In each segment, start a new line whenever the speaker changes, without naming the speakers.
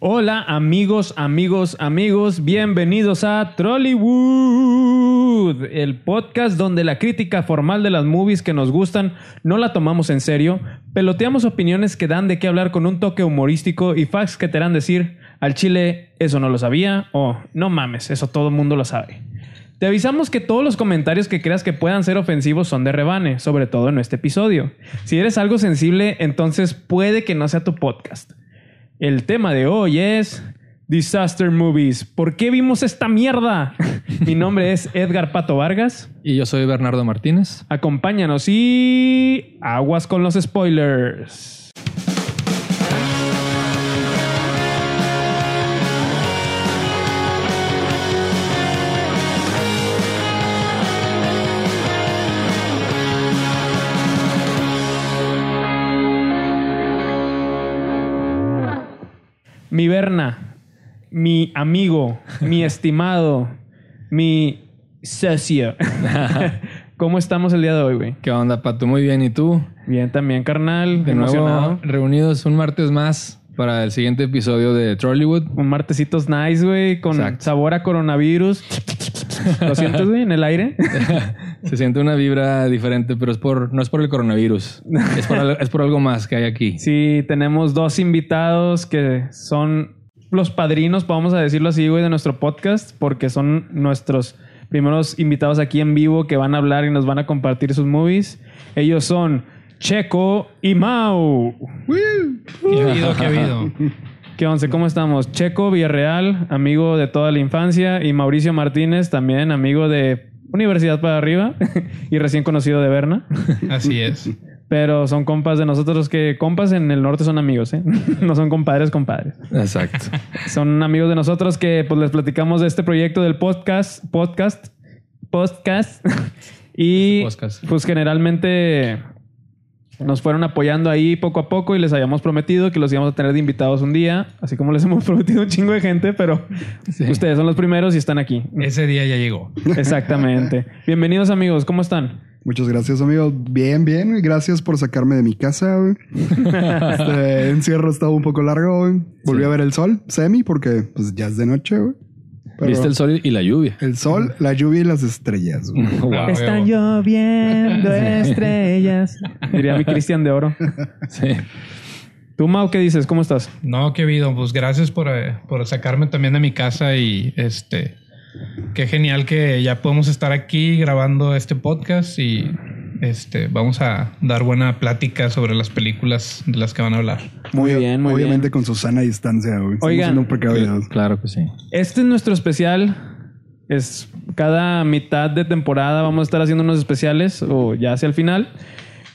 Hola amigos, amigos, amigos, bienvenidos a Trollywood, el podcast donde la crítica formal de las movies que nos gustan no la tomamos en serio, peloteamos opiniones que dan de qué hablar con un toque humorístico y facts que te harán decir, al chile eso no lo sabía o no mames, eso todo el mundo lo sabe. Te avisamos que todos los comentarios que creas que puedan ser ofensivos son de rebane, sobre todo en este episodio. Si eres algo sensible, entonces puede que no sea tu podcast. El tema de hoy es Disaster Movies. ¿Por qué vimos esta mierda? Mi nombre es Edgar Pato Vargas.
Y yo soy Bernardo Martínez.
Acompáñanos y aguas con los spoilers. Mi Berna, mi amigo, mi estimado, mi socio. ¿Cómo estamos el día de hoy, güey?
¿Qué onda, Pato? Muy bien. ¿Y tú?
Bien, también, carnal.
De
emocionado.
nuevo, reunidos un martes más para el siguiente episodio de Trollywood.
Un martesitos nice, güey, con
Exacto.
sabor a coronavirus. ¿Lo sientes, güey, en el aire?
Se siente una vibra diferente, pero es por, no es por el coronavirus. Es por, es por algo más que hay aquí.
Sí, tenemos dos invitados que son los padrinos, vamos a decirlo así, güey, de nuestro podcast, porque son nuestros primeros invitados aquí en vivo que van a hablar y nos van a compartir sus movies. Ellos son Checo y Mau.
¿Qué ha habido? ¿Qué ha habido?
¿Qué once? ¿Cómo estamos? Checo Villarreal, amigo de toda la infancia, y Mauricio Martínez, también amigo de Universidad para Arriba y recién conocido de Berna.
Así es.
Pero son compas de nosotros que compas en el norte son amigos, ¿eh? No son compadres, compadres.
Exacto.
Son amigos de nosotros que pues les platicamos de este proyecto del podcast, podcast, podcast. y
Podcast.
pues generalmente nos fueron apoyando ahí poco a poco y les habíamos prometido que los íbamos a tener de invitados un día, así como les hemos prometido un chingo de gente, pero
Sí.
ustedes son los primeros y están aquí.
Ese día ya llegó.
Exactamente. Bienvenidos amigos, ¿cómo están?
Muchas gracias, amigo. Bien, bien. Gracias por sacarme de mi casa. güey. Este encierro estaba un poco largo. Volví
Sí.
a ver el sol, semi, porque pues ya es de noche. güey. Pero
Viste el sol y la lluvia.
el sol, la lluvia y las estrellas.
Wow.
Están
huevo.
lloviendo estrellas. Diría mi Cristian de Oro.
Sí.
¿Tú, Mau, qué dices? ¿Cómo estás?
No, qué ha habido. Pues gracias por, eh, por sacarme también de mi casa y este. Qué genial que ya podemos estar aquí grabando este podcast y este vamos a dar buena plática sobre las películas de las que van a hablar.
Muy bien, muy
Obviamente
bien.
con su sana distancia. güey.
Oigan.
siendo un precavidos.
Claro que sí.
Este es nuestro especial. Es cada mitad de temporada vamos a estar haciendo unos especiales o ya hacia el final.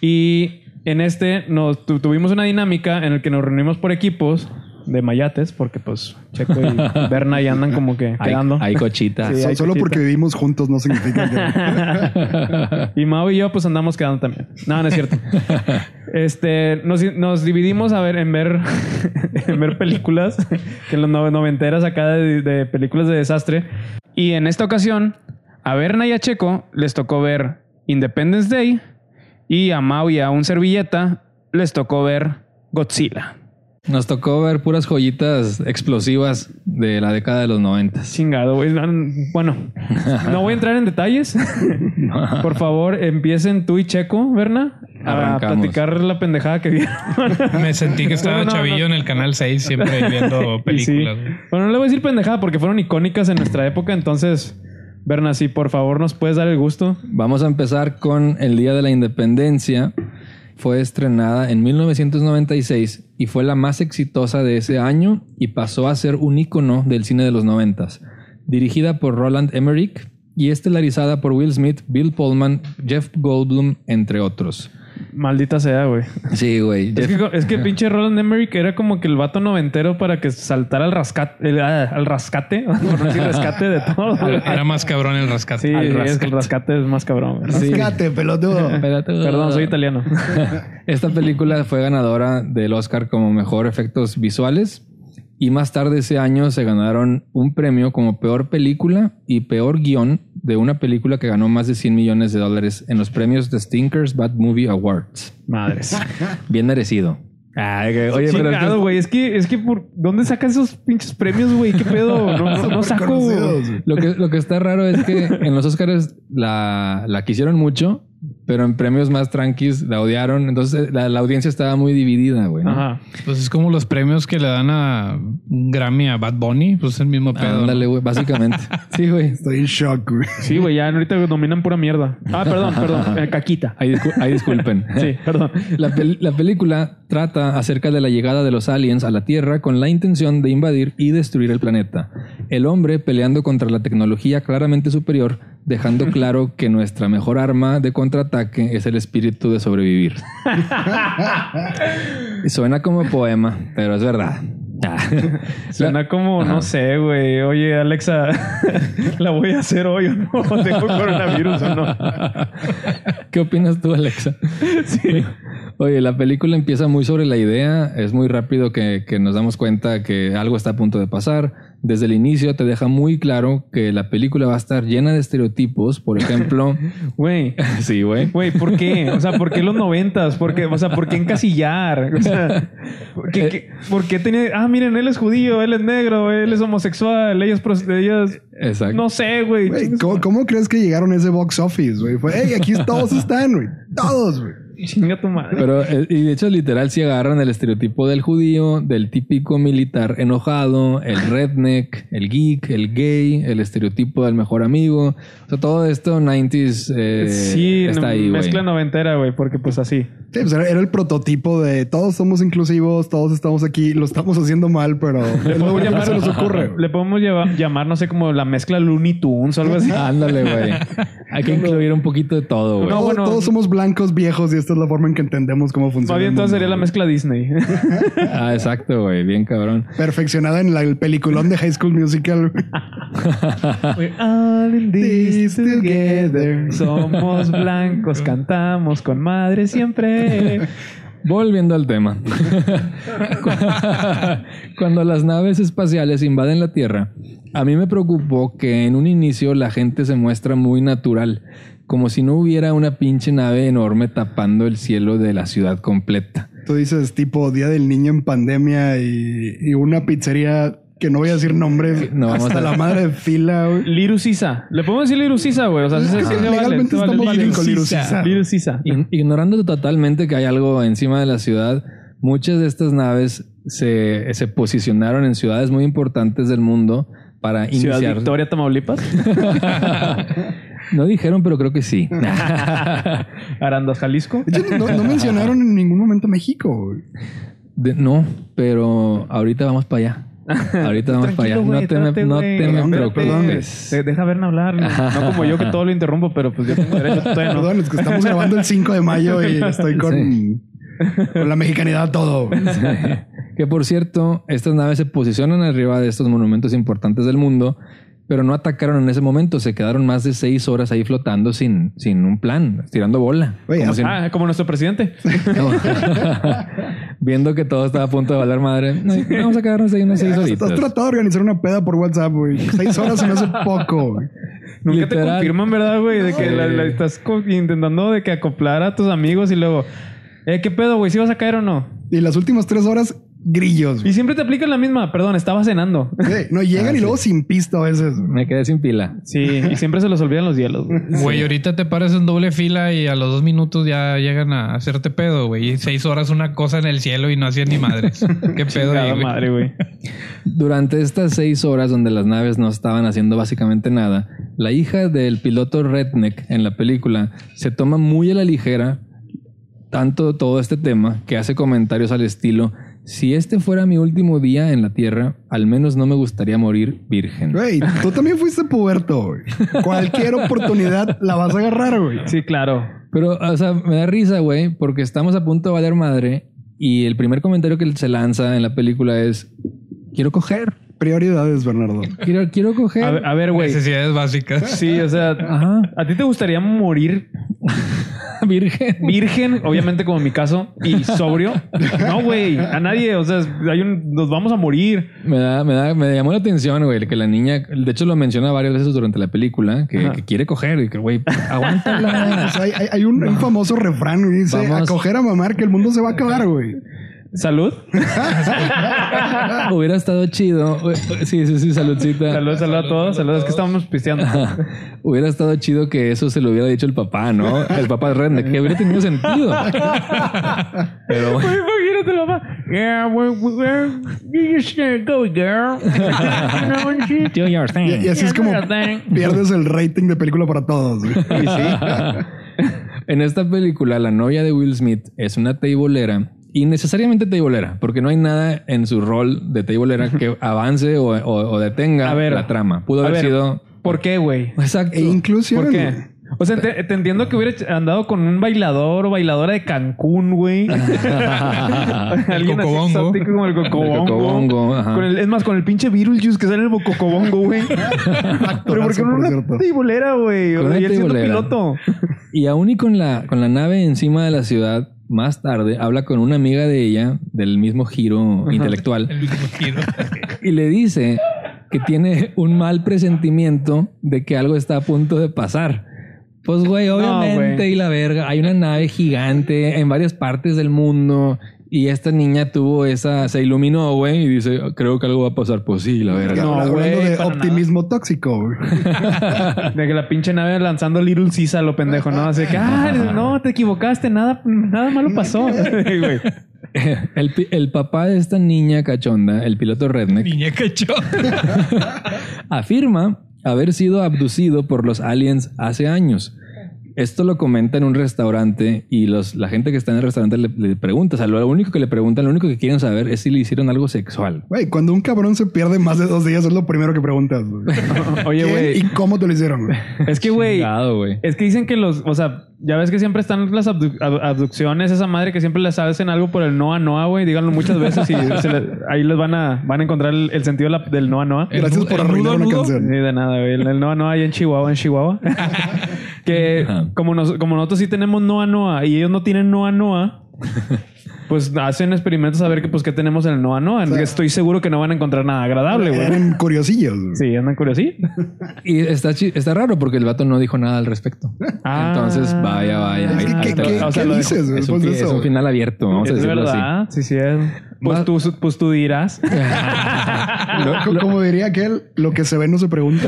Y en este nos tu- tuvimos una dinámica en el que nos reunimos por equipos de mayates, porque pues Checo y Berna ya andan como que
Hay,
quedando.
hay cochitas.
Sí,
So-
hay
solo
cochita.
porque vivimos juntos no significa que...
y Mau y yo pues andamos quedando también. No, no es cierto. Este, nos, nos dividimos a ver en ver en ver películas que en los no- noventeras acá de, de películas de desastre. Y en esta ocasión a Berna y a Checo les tocó ver Independence Day y a Mau y a un servilleta les tocó ver Godzilla.
Nos tocó ver puras joyitas explosivas de la década de los noventas.
Chingado, güey. Bueno, no voy a entrar en detalles. Por favor, empiecen tú y Checo, Berna, a
Arrancamos.
platicar la pendejada que vieron.
Me sentí que estaba
No, no,
chavillo
no.
en el canal 6 siempre viendo
Y sí.
películas. güey.
Bueno, no le voy a decir pendejada porque fueron icónicas en nuestra época. Entonces, Berna, si por favor nos puedes dar el gusto.
Vamos a empezar con el Día de la Independencia. Fue estrenada en 1996 y fue la más exitosa de ese año y pasó a ser un ícono del cine de los noventas. Dirigida por Roland Emmerich y estelarizada por Will Smith, Bill Pullman, Jeff Goldblum, entre otros.
Maldita sea, güey.
Sí, güey.
Es que, es que pinche Roland Emmerich era como que el vato noventero para que saltara al rascate, el- ah, al rascate, por no decir rescate de todo. güey.
Era más cabrón el rescate.
Sí,
Al
es que
rescate.
el rascate es más cabrón.
Sí.
Rescate, pelotudo.
Espérate.
Perdón, soy italiano.
Esta película fue ganadora del Oscar como mejor efectos visuales y más tarde ese año se ganaron un premio como peor película y peor guion de una película que ganó más de 100 millones de dólares en los premios de Stinkers Bad Movie Awards.
Madres.
Bien merecido. Ay, que- oye, pero
Chingado, güey. Es que, es que por ¿dónde sacas esos pinches premios, güey? ¿Qué pedo? No, no, no saco.
Lo que, lo que está raro es que en los Oscars la, la quisieron mucho, pero en premios más tranquis la odiaron. Entonces la, la audiencia estaba muy dividida, güey. ¿no?
Ajá.
Pues es como los premios que le dan a Grammy a Bad Bunny, pues es el mismo pedo.
Ándale,
¿no?
güey, básicamente. Sí, güey.
Estoy en shock, güey.
Sí, güey. Ya ahorita dominan pura mierda. Ah, perdón, perdón. Eh, caquita.
Ahí, discu- ahí disculpen.
Sí, perdón.
La, pel- la película trata acerca de la llegada de los aliens a la Tierra con la intención de invadir y destruir el planeta. El hombre peleando contra la tecnología claramente superior, dejando claro que nuestra mejor arma de contraataque es el espíritu de sobrevivir. Y Suena como poema, pero es verdad. Ah.
Suena como, no sé, güey. Oye, Alexa, ¿la voy a hacer hoy o no? ¿Tengo coronavirus o no?
¿Qué opinas tú, Alexa?
Sí.
Oye, la película empieza muy sobre la idea, es muy rápido que, que nos damos cuenta que algo está a punto de pasar. Desde el inicio te deja muy claro que la película va a estar llena de estereotipos, por ejemplo.
Güey.
sí, güey.
Güey, ¿por qué? O sea, ¿por qué los noventas? ¿Por qué? O sea, ¿por qué encasillar? O sea, ¿por qué, qué- por qué tenía... Ah, miren, él es judío, él es negro, él es homosexual, ella es... ella es-
Exacto.
No sé, güey.
Güey, ¿cómo, cómo crees que llegaron a ese box office, güey? Fue, hey, aquí todos están, güey. Todos, güey.
Chinga tu madre.
Pero, eh, y de hecho, literal, si agarran el estereotipo del judío, del típico militar enojado, el redneck, el geek, el gay, el estereotipo del mejor amigo. O sea, todo esto 90s eh,
sí,
está ahí, güey.
mezcla noventera, güey, porque pues así.
Sí, pues era, era el prototipo de todos somos inclusivos, todos estamos aquí, lo estamos haciendo mal, pero es lo único que se nos ocurre.
Le podemos llevar- llamar, no sé, como la mezcla Looney Tunes o algo así.
Ándale, güey. Hay que incluir un poquito de todo, güey.
No,
Todos-
bueno.
todos somos blancos viejos y esta es la forma en que entendemos cómo funciona.
Más bien entonces sería la mezcla Disney.
Ah, exacto, güey. Bien cabrón.
Perfeccionada en la- el peliculón de High School Musical.
We're all in this
together.
Somos blancos, cantamos con madre siempre.
Volviendo al tema. Cuando las naves espaciales invaden la Tierra, a mí me preocupó que en un inicio la gente se muestra muy natural, como si no hubiera una pinche nave enorme tapando el cielo de la ciudad completa.
Tú dices tipo Día del Niño en pandemia y, y una pizzería que no voy a decir nombres.
No, vamos
hasta
a-
la madre de fila, güey.
Liru Sisa. Le podemos decir Liru Sisa, güey. O sea, sí, sí, vale,
Legalmente
vale.
estamos bien
Liru
con Liru
Sisa.
Sisa.
Liru Sisa.
Ign- Ignorando totalmente que hay algo encima de la ciudad, muchas de estas naves se, se posicionaron en ciudades muy importantes del mundo para
Ciudad
iniciar.
Victoria, Tamaulipas.
No dijeron, pero creo que sí.
Arandas, Jalisco.
No, no mencionaron en ningún momento México.
De- no, pero ahorita vamos para allá. Ahorita vamos para allá. No te me,
espérate,
no te me
Perdón,
preocupes.
Te- Deja verme hablar. No como yo que todo lo interrumpo, pero pues yo tengo derecho. Todavía no.
Perdón, es que estamos grabando el 5 de mayo y estoy con, con la mexicanidad a todo.
Que por cierto, estas naves se posicionan arriba de estos monumentos importantes del mundo, pero no atacaron en ese momento. Se quedaron más de seis horas ahí flotando sin, sin un plan, tirando bola. Como
ah,
si-
Ah, como nuestro presidente.
Viendo que todo estaba a punto de valer madre. "No, Vamos a quedarnos ahí unas seis horitas.
Has tratado de organizar una peda por WhatsApp, güey. Seis horas se me hace poco, güey.
Nunca te confirman, ¿verdad, güey? De que
Sí.
la, la estás intentando de que acoplar a tus amigos y luego, eh, ¿qué pedo, güey? ¿Si vas a caer o no?
Y las últimas tres horas, grillos. güey.
Y siempre te aplican la misma. Perdón, estaba cenando.
Sí, no llegan y luego sin pista a veces. güey.
Me quedé sin pila.
Sí, y siempre se los olvidan los hielos, güey.
Güey, ahorita te paras en doble fila y a los dos minutos ya llegan a hacerte pedo, güey. Y seis horas una cosa en el cielo y no hacían ni madres. Qué pedo ahí, güey.
madre, güey.
Durante estas seis horas donde las naves no estaban haciendo básicamente nada, la hija del piloto Redneck en la película se toma muy a la ligera tanto todo este tema que hace comentarios al estilo, si este fuera mi último día en la Tierra, al menos no me gustaría morir virgen.
Güey, tú también fuiste puberto, güey. Cualquier oportunidad la vas a agarrar, güey.
Sí, claro.
Pero, o sea, me da risa, güey, porque estamos a punto de valer madre y el primer comentario que se lanza en la película es, quiero coger,
Prioridades, Bernardo.
quiero, quiero coger.
A ver, a ver, güey.
Necesidades básicas.
Sí, o sea,
Ajá,
¿a ti te gustaría morir
virgen.
virgen? Obviamente, como en mi caso, y sobrio. No, güey, a nadie. O sea, hay un, nos vamos a morir.
Me da, me da, me llamó la atención, güey, que la niña, de hecho lo menciona varias veces durante la película, que, quiere coger y que, güey, aguántala.
O sea, hay, hay- hay un, un famoso refrán, güey. Dice,
Vamos.
a coger a mamar que el mundo se va a acabar, güey.
Salud.
Hubiera estado chido. Sí, sí, sí, saludcita.
Salud, salud a todos. Salud, es que estamos pisteando.
Hubiera estado chido que eso se lo hubiera dicho el papá, ¿no? El papá de Redneck, que hubiera tenido sentido. Pero
Güey, Imagínate la mamá. Yeah, we're, we're, just go, girl.
Do your thing.
Y, y así es como pierdes el rating de película para todos.
Y sí.
En esta película, la novia de Will Smith es una teibolera y necesariamente teibolera, porque no hay nada en su rol de teibolera que avance o, o- o detenga
A ver.
la trama. Pudo
A
haber
ver,
sido.
¿Por qué, güey?
Exacto.
E inclusive.
¿Por qué? O sea, te, te entiendo que hubiera andado con un bailador o bailadora de Cancún, güey. Alguien así
cocobongo.
exótico como el cocobongo.
El cocobongo, ajá.
Con el- es más, con el pinche Beetlejuice que sale en el cocobongo, güey. Pero ¿por qué no
por
una tibolera, güey? O sea, y él siendo piloto.
Y aún y con la, con la nave encima de la ciudad, más tarde habla con una amiga de ella, del mismo giro intelectual,
El mismo giro.
y le dice que tiene un mal presentimiento de que algo está a punto de pasar. Pues, güey, obviamente,
güey.
y la verga, hay una nave gigante en varias partes del mundo. Y esta niña tuvo esa, se iluminó, güey, y dice, creo que algo va a pasar. Pues sí, la verga.
No,
Hablando
güey,
de optimismo tóxico. güey.
De que la pinche nave lanzando Little Caesar, lo pendejo, ¿no? Así que, ah, no, te equivocaste, nada, nada malo pasó. Güey.
El, el papá de esta niña cachonda, el piloto Redneck,
Niña cachón.
afirma haber sido abducido por los aliens hace años. Esto lo comenta en un restaurante y los, la gente que está en el restaurante le, le pregunta, o sea, lo único que le preguntan, lo único que quieren saber es si le hicieron algo sexual.
Güey, cuando un cabrón se pierde más de dos días es lo primero que preguntas. güey.
Oye,
¿Quién
güey.
¿Y cómo te lo hicieron? güey?
Es que, güey, es que dicen que los, o sea, ya ves que siempre están las abdu- ab- abducciones, esa madre que siempre les hacen algo por el Noa Noa, güey. Díganlo muchas veces y se le- ahí les van a, van a encontrar el, el sentido de la- del Noa Noa.
Gracias por arruinar una
nudo.
canción.
Sí, de nada, güey. El, el Noa Noa ahí en Chihuahua, en Chihuahua. que
Ajá.
como, nos- como nosotros sí tenemos Noa Noa y ellos no tienen Noa Noa, pues hacen experimentos a ver que, pues, qué tenemos en el Noa Noa. Estoy seguro que no van a encontrar nada agradable, güey.
Eran curiosillos.
Sí, andan curiosos.
Y está, chi- está raro porque el vato no dijo nada al respecto.
Ah.
Entonces, vaya, vaya.
Es que,
ahí-
¿qué,
ahí te
qué-
va.
o sea,
qué
lo
dices?
es, un, es final abierto, vamos a
Es
decirlo así.
verdad, sí, sí es. Pues tú, pues tú dirás.
Co- Como diría aquel, lo que se ve no se pregunta.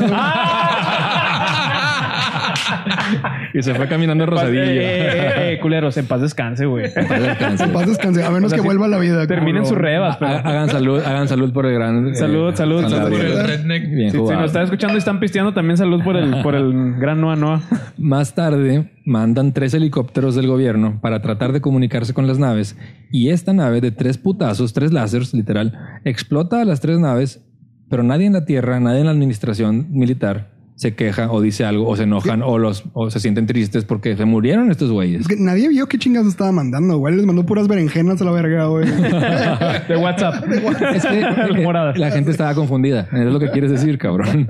Y se fue caminando
Eh,
rosadillo.
eh, eh, culeros, en paz descanse, güey.
En paz descanse, a menos
O sea,
que
sí,
vuelva a la vida.
Terminen sus rebas, pero.
Ha- Hagan salud, hagan salud por el gran. eh,
Salud, salud, salud.
Por el redneck.
Bien
Si, si nos están escuchando y están pisteando, también salud por el, por el gran Noa Noa.
Más tarde, mandan tres helicópteros del gobierno para tratar de comunicarse con las naves. Y esta nave de tres putazos, tres láseres, literal, explota a las tres naves, pero nadie en la Tierra, nadie en la administración militar se queja o dice algo o se enojan o, los, o se sienten tristes porque se murieron estos güeyes.
Es que nadie vio qué chingas estaba mandando, güey. Les mandó puras berenjenas a la verga, güey.
De WhatsApp.
Es que
moradas.
la gente estaba confundida. Es lo que quieres decir, cabrón.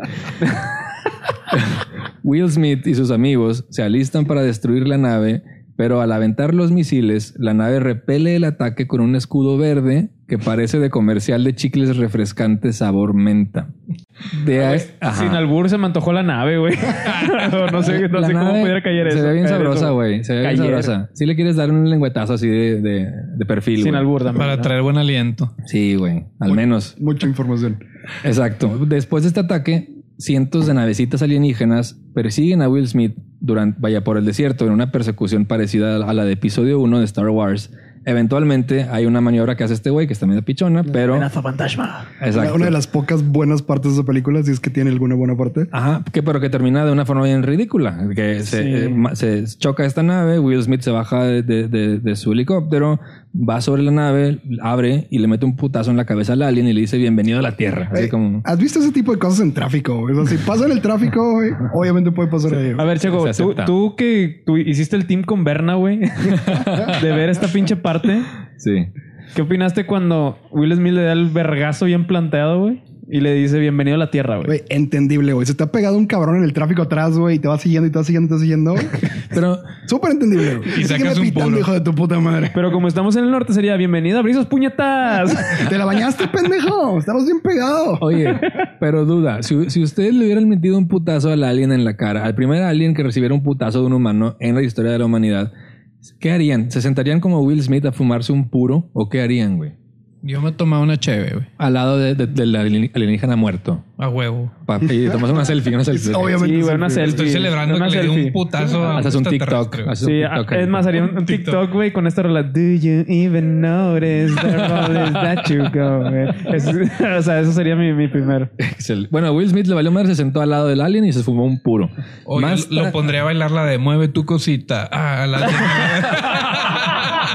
Will Smith y sus amigos se alistan para destruir la nave, pero al aventar los misiles, la nave repele el ataque con un escudo verde que parece de comercial de chicles refrescantes sabor menta. De ajá.
Sin albur se me antojó la nave, güey. no, no sé, no
La
sé cómo
nave
pudiera caer eso.
Se ve bien sabrosa, güey. Se ve bien sabrosa. Si le quieres dar un lengüetazo así de, de, de perfil.
Sin albur también.
Para
¿no?
traer buen aliento.
Sí, güey. Al menos.
Mucha información.
Exacto. Después de este ataque, cientos de navecitas alienígenas persiguen a Will Smith durante, vaya por el desierto en una persecución parecida a la de episodio 1 de Star Wars. Eventualmente hay una maniobra que hace este güey que está medio pichona, pero
fantasma.
exacto.
Una de las pocas buenas partes de esa película, si es que tiene alguna buena parte.
Ajá, que pero que termina de una forma bien ridícula. Que se,
Sí.
eh, se choca esta nave, Will Smith se baja de, de- de- de su helicóptero, va sobre la nave, abre y le mete un putazo en la cabeza al alien y le dice bienvenido a la Tierra. Así
Ey,
como...
¿Has visto ese tipo de cosas en tráfico? güey? O sea, si pasa en el tráfico, güey, obviamente puede pasar ahí.
A ver, Checo, tú, que tú hiciste el team con Berna, güey, de ver esta pinche parte,
Sí.
¿qué opinaste cuando Will Smith le da el vergazo bien planteado, güey? Y le dice bienvenido a la Tierra, güey.
Güey, entendible, güey. Se te ha pegado un cabrón en el tráfico atrás, güey, y te va siguiendo y te va siguiendo y te va siguiendo.
Pero
Súper entendible, güey.
Y sacas un
pitando,
puro.
hijo de tu puta madre.
Pero como estamos en el norte, sería bienvenido a Brizos Puñetas.
Te la bañaste, pendejo. Estabas bien pegado.
Oye, pero duda, si, si ustedes le hubieran metido un putazo al alien en la cara, al primer alien que recibiera un putazo de un humano en la historia de la humanidad, ¿Qué harían? ¿Se sentarían como Will Smith a fumarse un puro? ¿O qué harían, güey?
Yo me tomaba una cheve, güey.
Al lado de- de- del alienígena muerto.
A huevo.
Pa- y tomas una selfie, una selfie.
Obviamente.
Sí, güey, una selfie.
Estoy celebrando
Una
que le di un putazo a
Haces un TikTok. haces un
Sí,
TikTok
ah, es más, haría un, un TikTok, güey, con esta rola. Do you even notice the is that you go? güey? O sea, eso sería mi, mi primero.
Excel. Bueno, Will Smith le valió madre, se sentó al lado del alien y se fumó un puro.
O
Más
lo
tra-
pondría a bailar la de mueve tu cosita. Ah, la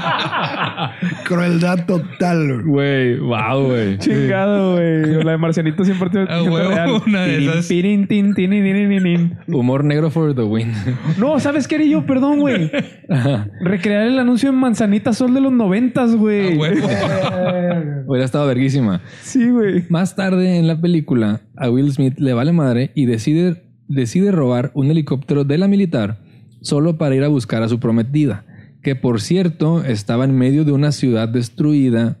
Crueldad total, güey.
Wow, güey.
Chingado, güey. La de Marcianito siempre te
Ah, huevo, una de esas.
Tirin, tin, tin, tin, tin, tin.
Humor negro for the win.
No, ¿sabes qué haría yo? Perdón, güey. Recrear el anuncio en Manzanita Sol de los noventas, güey.
huevo.
Hubiera estado verguísima.
Sí, güey.
Más tarde en la película, a Will Smith le vale madre y decide, decide robar un helicóptero de la militar solo para ir a buscar a su prometida, que por cierto estaba en medio de una ciudad destruida,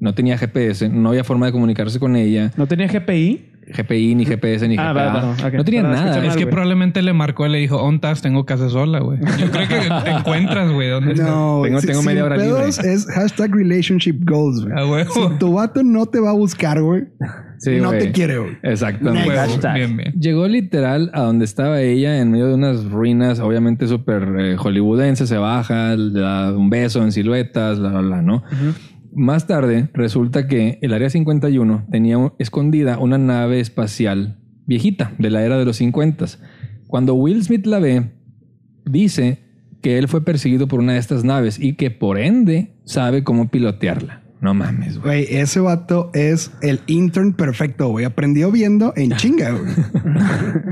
no tenía GPS, no había forma de comunicarse con ella,
¿No tenía GPI?
GPI, ni GPS, ni
Ah,
GPA.
va, va, ok.
No tenía
Perdón,
nada.
Es que probablemente le marcó y le dijo, ¿ontas? Tengo casa sola, güey. Yo creo que te encuentras, güey. ¿Dónde estás?
No,
Tengo-
si-
tengo
sin
media hora
pedos es hashtag relationship goals, güey.
A huevo.
Si tu vato no te va a buscar, güey,
Sí,
no te quiere, güey.
Exactamente.
Bien, bien.
Llegó literal a donde estaba ella en medio de unas ruinas, obviamente súper eh, hollywoodense, se baja, le da un beso en siluetas, bla, bla, bla, ¿no? Más tarde resulta que el Área 51 tenía un- escondida una nave espacial viejita de la era de los 50. Cuando Will Smith la ve, dice que él fue perseguido por una de estas naves y que por ende sabe cómo pilotearla. No mames, güey.
Güey, ese vato es el intern perfecto, güey. Aprendió viendo en chinga, güey.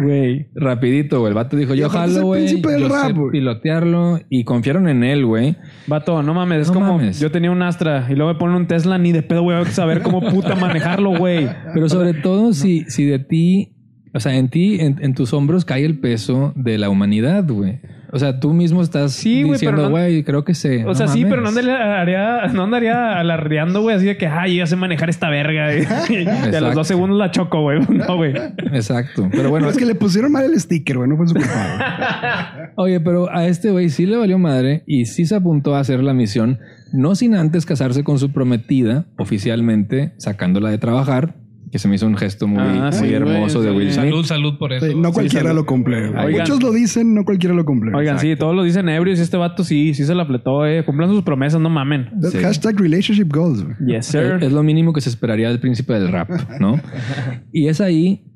Güey.
Rapidito, güey. El vato dijo, yo jalo, güey.
príncipe del
Yo
rap,
sé
güey.
pilotearlo y confiaron en él, güey.
Vato, no mames. Es
No
como
mames.
yo tenía un Astra y luego me ponen un Tesla, ni de pedo voy a saber cómo puta manejarlo, güey.
Pero sobre todo si, si de ti, o sea, en ti, en, en tus hombros cae el peso de la humanidad, güey. O sea, tú mismo estás
Sí,
diciendo,
no-
güey, creo que sé.
O sea, sí, pero no andaría, no andaría alardeando, güey, así de que, ay, ya sé manejar esta verga. Y, y a los dos segundos la choco, güey. No, güey.
Exacto. Pero
Bueno, es que le pusieron mal el sticker, güey. No fue su culpa.
oye, pero a este güey sí le valió madre y sí se apuntó a hacer la misión, no sin antes casarse con su prometida, oficialmente, sacándola de trabajar, que se me hizo un gesto muy,
Ah,
muy
sí,
hermoso
güey,
de. Will Smith.
Salud, salud por eso.
Sí, no cualquiera lo cumple.
Oigan.
Muchos lo dicen, no cualquiera lo cumple.
Oigan, sí, todos lo dicen ebrios y este vato sí, sí se la fletó, eh. Cumplan sus promesas, no mamen.
Hashtag relationship goals.
Yes, sir.
Es, es lo mínimo que se esperaría del príncipe del rap, ¿no? y es ahí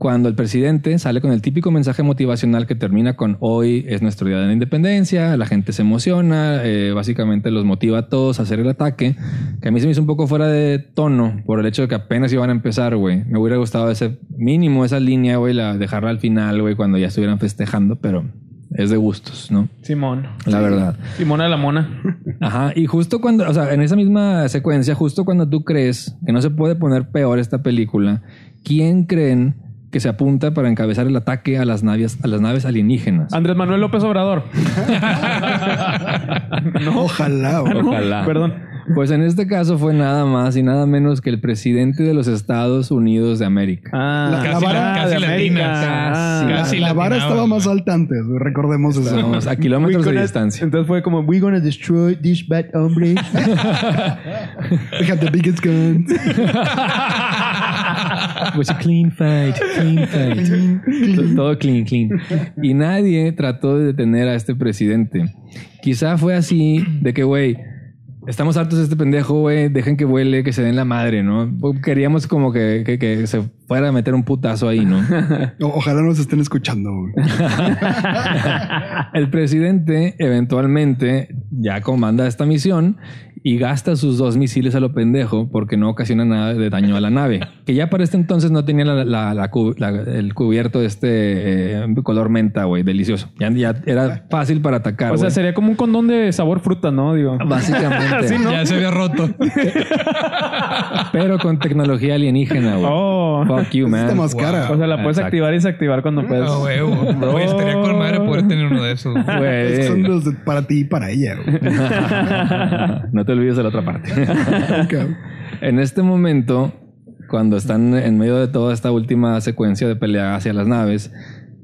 cuando el presidente sale con el típico mensaje motivacional que termina con hoy es nuestro día de la independencia, la gente se emociona, eh, básicamente los motiva a todos a hacer el ataque, que a mí se me hizo un poco fuera de tono por el hecho de que apenas iban a empezar, güey. Me hubiera gustado ese mínimo, esa línea, güey, la, dejarla al final, güey, cuando ya estuvieran festejando, pero es de gustos, ¿no?
Simón.
La verdad.
Simona la mona.
Ajá, y justo cuando, o sea, en esa misma secuencia, justo cuando tú crees que no se puede poner peor esta película, ¿quién creen que se apunta para encabezar el ataque a las naves, a las naves alienígenas?
Andrés Manuel López Obrador.
Ojalá, güey.
Ojalá.
Perdón.
Pues en este caso fue nada más y nada menos que el presidente de los Estados Unidos de América.
Ah,
La-
Casi,
la vara
casi
de
latinas.
América.
Casi.
La,
Casi
la vara estaba más alta antes. Recordemos eso.
Estábamos a kilómetros de distancia.
Entonces fue como, we gonna destroy this bad hombre.
We have the biggest gun.
Was a clean fight, clean fight. Todo- Todo clean, clean. Y nadie trató de detener a este presidente. Quizá fue así de que, güey, estamos hartos de este pendejo, güey, dejen que vuele, que se den la madre, ¿no? Queríamos como que, que- que se fuera a meter un putazo ahí, ¿no?
O- ojalá nos estén escuchando, güey.
El presidente eventualmente ya comanda esta misión y gasta sus dos misiles a lo pendejo porque no ocasiona nada de daño a la nave. Que ya para este entonces no tenía la- la- la el cubierto de este eh, color menta, güey, delicioso. Ya, ya era fácil para atacar.
o sea, sería como un condón de sabor fruta, ¿no? Digo.
Básicamente.
Sí, ¿no?
Ya se había roto.
Pero con tecnología alienígena, güey.
Oh.
Fuck you, man.
Está más cara.
O sea, la puedes
Exacto.
activar y desactivar cuando puedes.
Huevo. Güey, estaría con madre poder tener uno de esos.
Güey.
Son los de- para ti y para ella, güey.
no te olvides de la otra parte. En este momento, cuando están en medio de toda esta última secuencia de pelea hacia las naves,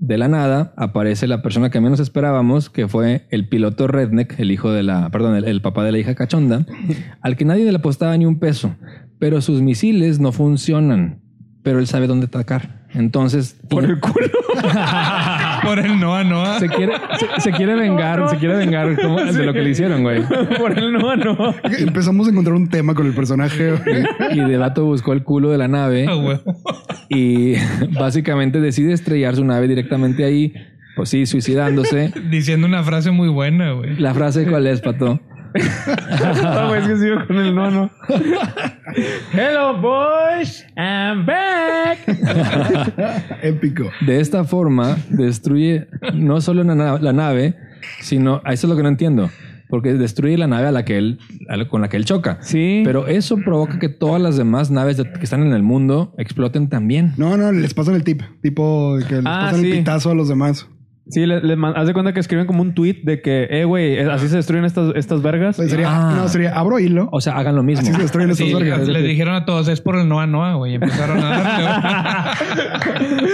de la nada aparece la persona que menos esperábamos, que fue el piloto Redneck, el hijo de la, perdón, el, el papá de la hija cachonda, al que nadie le apostaba ni un peso, pero sus misiles no funcionan, pero él sabe dónde atacar. Entonces,
Por el culo.
Por el Noah Noah.
se quiere, se, se quiere vengar, se quiere vengar como- de lo que le hicieron, güey.
Por el no, no.
Empezamos a encontrar un tema con el personaje.
Y de vato buscó el culo de la nave
Ah,
y básicamente decide estrellar su nave directamente ahí, pues sí, suicidándose.
Diciendo una frase muy buena, güey.
La frase cuál es, pato.
No, güey, es que sigo con el no, no. Hello, boys. I'm back.
Épico.
De esta forma destruye no solo la, na- la nave, sino eso es lo que no entiendo, porque destruye la nave a la que él a la- con la que él choca.
Sí.
Pero eso provoca que todas las demás naves de- que están en el mundo exploten también.
No, no, les pasan el tip. Tipo que les
Ah,
pasan
sí.
el pitazo a los demás.
Sí, le, le man- haz de cuenta que escriben como un tweet de que, eh, güey, así se destruyen estas, estas vergas.
Pues sería,
Ah.
No, sería abro hilo.
O sea, hagan lo mismo.
Así se destruyen
Sí,
estas vergas.
les dijeron a todos, es por el Noah Noah, güey. Y Empezaron a darle.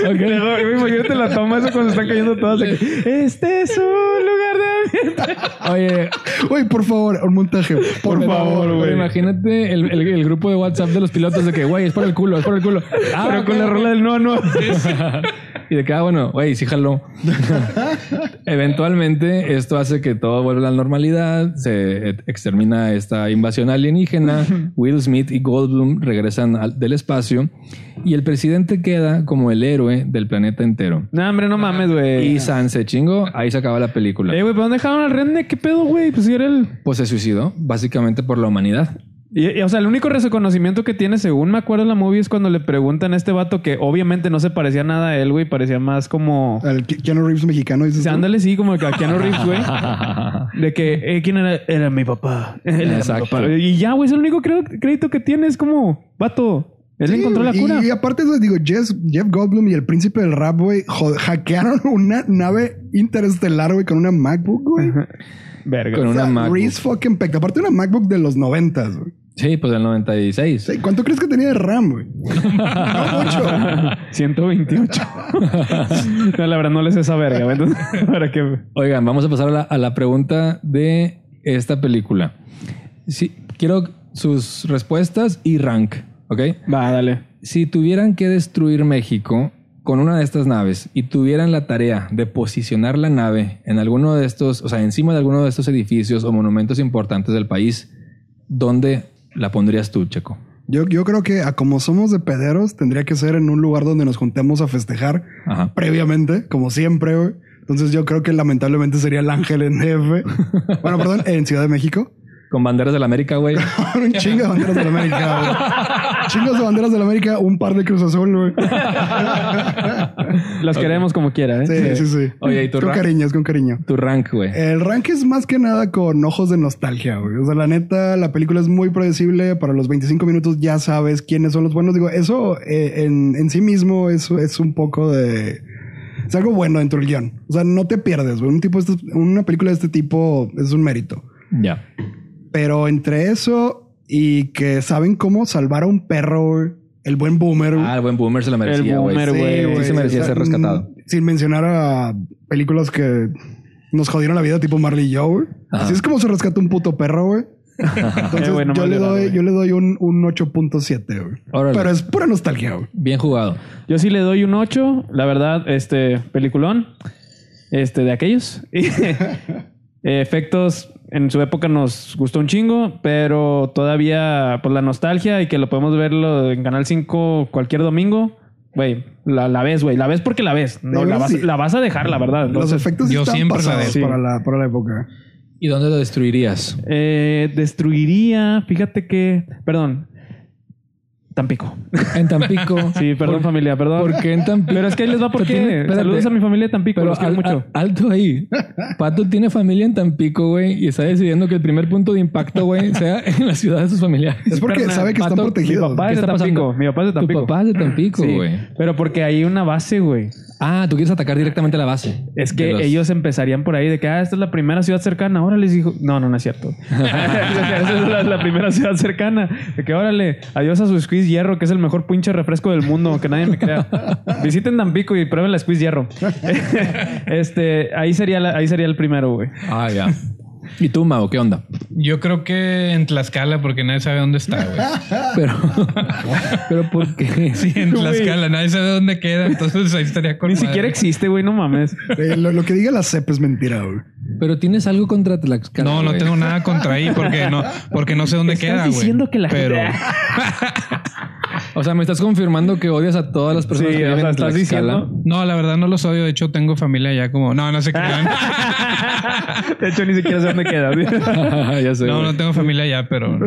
Ok, luego, imagínate la toma eso cuando están cayendo todas. de que, este es un lugar de ambiente.
Oye,
Uy, por favor, un montaje. Por, favor, güey.
imagínate el, el- el grupo de WhatsApp de los pilotos de que, güey, es por el culo, es por el culo. Ah,
Pero con la rola del no, no.
Y de que, ah, bueno, güey, sí jaló. Eventualmente, esto hace que todo vuelva a la normalidad, se extermina esta invasión alienígena, Will Smith y Goldblum regresan al- del espacio y el presidente queda como el héroe del planeta entero.
No, hombre, no mames, güey.
Y San se chingó, ahí se acaba la película.
Eh, güey, ¿pero dónde dejaron al Redneck? ¿Qué pedo, güey? Pues si era el...
Pues se suicidó, básicamente por la humanidad.
Y, y, o sea, el único reconocimiento que tiene, según me acuerdo en la movie, es cuando le preguntan a este vato que obviamente no se parecía nada a él, güey. Parecía más como...
Al Ke- Keanu Reeves mexicano, dices.
Sí,
tú?
ándale, sí, como que a Keanu Reeves, güey. De que, eh, ¿quién era? Era mi papá. Él era mi
Exacto.
papá. Y ya, güey, es el único crédito que tiene. Es como, vato, él
Sí,
encontró la
y-
cura.
Y, aparte, de eso, digo, Jeff, Jeff Goldblum y el príncipe del rap, güey, hackearon una nave interestelar, güey, con una MacBook, güey.
Verga.
Con
O sea,
una MacBook.
Reese fucking Peck. Aparte, una MacBook de los noventas, güey.
Sí, pues del 96.
Sí, ¿Cuánto crees que tenía de RAM, güey? no mucho.
128. no, la verdad, no les esa verga. Entonces, para.
Oigan, vamos a pasar a la, a la pregunta de esta película. Sí, quiero sus respuestas y rank, ¿ok?
Va, dale.
Si tuvieran que destruir México con una de estas naves y tuvieran la tarea de posicionar la nave en alguno de estos, o sea, encima de alguno de estos edificios o monumentos importantes del país, ¿dónde la pondrías tú, Checo?
Yo, yo creo que a como somos de pederos, tendría que ser en un lugar donde nos juntemos a festejar
Ajá.
previamente, como siempre, güey. Entonces yo creo que lamentablemente sería el ángel en DF. bueno, perdón, en Ciudad de México.
Con banderas de la América, güey.
un chingo de banderas de la América, güey. Chingos de banderas de la América, un par de Cruz Azul, güey.
Los queremos como quiera, ¿eh?
Sí, sí, sí.
Oye, ¿y tu
con
rank?
cariño, es con cariño.
Tu rank, güey.
El rank es más que nada con ojos de nostalgia, güey. O sea, la neta, la película es muy predecible. Para los 25 minutos ya sabes quiénes son los buenos. Digo, eso eh, en, en sí mismo es, es un poco de... Es algo bueno dentro del guion. O sea, no te pierdes, güey. Un tipo de este- una película de este tipo es un mérito.
Ya.
Pero entre eso y que saben cómo salvar a un perro, el buen boomer.
Ah, el buen boomer se la merecía, güey.
boomer,
Sí,
güey.
Sí, se merecía
o sea,
ser rescatado.
mm, Sin mencionar a películas que nos jodieron la vida, tipo Marley y.
Ajá.
Así es como se rescata un puto perro, güey. Entonces,
Eh,
yo, le doy, yo le doy un, un 8.7, güey.
Órale.
Pero es pura nostalgia, güey.
Bien jugado.
Yo sí le doy un 8. La verdad, este, peliculón. Este, de aquellos. Efectos en su época nos gustó un chingo, pero todavía por la nostalgia y que lo podemos verlo en Canal 5 cualquier domingo. Güey, la, la ves, güey. La ves porque la ves. No, la, vas,
sí.
la vas a dejar, la verdad.
Los
Entonces,
efectos sí
yo
están
siempre la
pasados para, la, para la época.
¿Y dónde lo destruirías?
eh, destruiría, fíjate que, perdón, Tampico.
En Tampico.
Sí, perdón familia, perdón.
¿Por qué en Tampico?
Pero es que ahí les va por
Pero tiene-
qué.
espérate.
Saludos a mi familia de Tampico,
Pero
los quiero
al-
mucho.
al- alto ahí. Pato tiene familia en Tampico, güey, y está decidiendo que el primer punto de impacto, güey, sea en la ciudad de sus familiares.
Es porque sabe que están
Pato, mi
protegidos.
papá
¿Qué
es de? Tampico. Mi papá es de
Tu
Tampico.
papá es de Tampico,
Sí,
güey.
pero porque hay una base, güey.
Ah, tú quieres atacar directamente la base.
Es que
los-
ellos empezarían por ahí de que, ah, esta es la primera ciudad cercana. Ahora les dijo, no, no, no es cierto. Esa es la, la primera ciudad cercana. De que, órale, adiós a sus Squeeze Hierro, que es el mejor pinche refresco del mundo, que nadie me crea. Visiten Tampico y prueben la Squeeze Hierro. este, ahí sería, la- ahí sería el primero, güey.
Ah, ya. ¿Y tú, Mau, qué onda?
Yo creo que en Tlaxcala, porque nadie sabe dónde está, güey.
Pero, pero ¿por qué?
Sí, en Tlaxcala, nadie sabe dónde queda, entonces ahí estaría con
Ni
madre.
siquiera existe, güey, no mames.
Eh, lo, lo que diga la CEP es mentira, güey.
Pero tienes algo contra Tlaxcala.
No, no
güey?
tengo nada contra ahí porque no, porque no sé dónde
Estás
queda, güey.
diciendo que la
Pero
gente-
O sea, me estás confirmando que odias a todas las personas
Sí,
que
o
viven
sea,
en
estás diciendo-
no, la verdad no los odio. De hecho, tengo familia allá como. No, no se crean.
De hecho, ni siquiera sé dónde queda.
ya sé.
no,
güey.
no tengo familia allá, pero.
No, no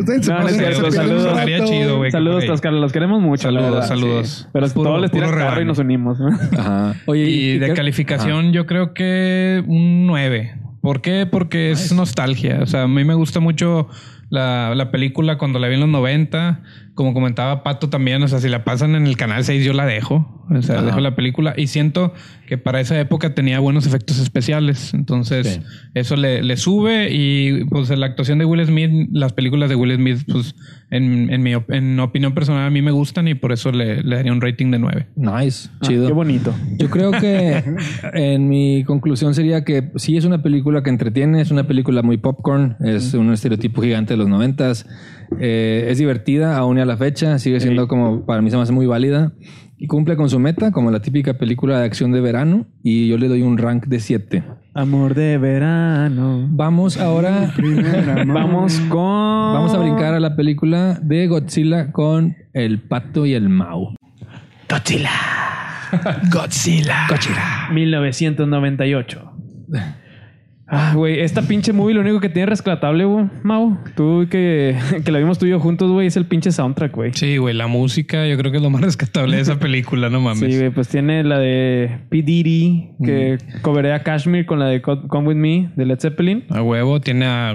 saludos.
Chido, güey.
Saludos,
que-.
Los queremos mucho.
Saludos, saludos.
sí. Pero
Puro-
todos les tiran
puro
carro y nos unimos. ¿no?
Ajá. Oye,
Y de
qué-
calificación, yo creo que un 9. ¿Por qué? Porque es nostalgia. O sea, a mí me gusta mucho la, la película cuando la vi en los 90. Como comentaba Pato también, o sea, si la pasan en el canal 6, yo la dejo. O sea,
Ajá.
dejo la película y siento que para esa época tenía buenos efectos especiales. Entonces,
Sí.
eso le, le sube. Y pues la actuación de Will Smith, las películas de Will Smith, pues en, en mi op- en opinión personal, a mí me gustan y por eso le, le daría un rating de 9.
Nice,
Ah,
chido.
qué bonito.
Yo creo que en mi conclusión sería que sí es una película que entretiene, es una película muy popcorn, es un estereotipo gigante de los noventas, eh, es divertida aún y a la fecha, sigue siendo como para mí se me hace muy válida y cumple con su meta como la típica película de acción de verano y yo le doy un rank de 7.
Amor de verano.
Vamos ahora.
Vamos con.
vamos a brincar a la película de Godzilla con el pato y el Mau.
Godzilla.
Godzilla.
1998. Ah, güey, esta pinche movie lo único que tiene rescatable, güey, Mau. Tú que, que la vimos tú y yo juntos, güey, es el pinche soundtrack, güey.
Sí, güey, la música yo creo que es lo más rescatable de esa película, no mames.
Sí, güey, pues tiene la de P. Diddy, que coberea Kashmir con la de Co- Come With Me de Led Zeppelin.
A huevo, tiene a,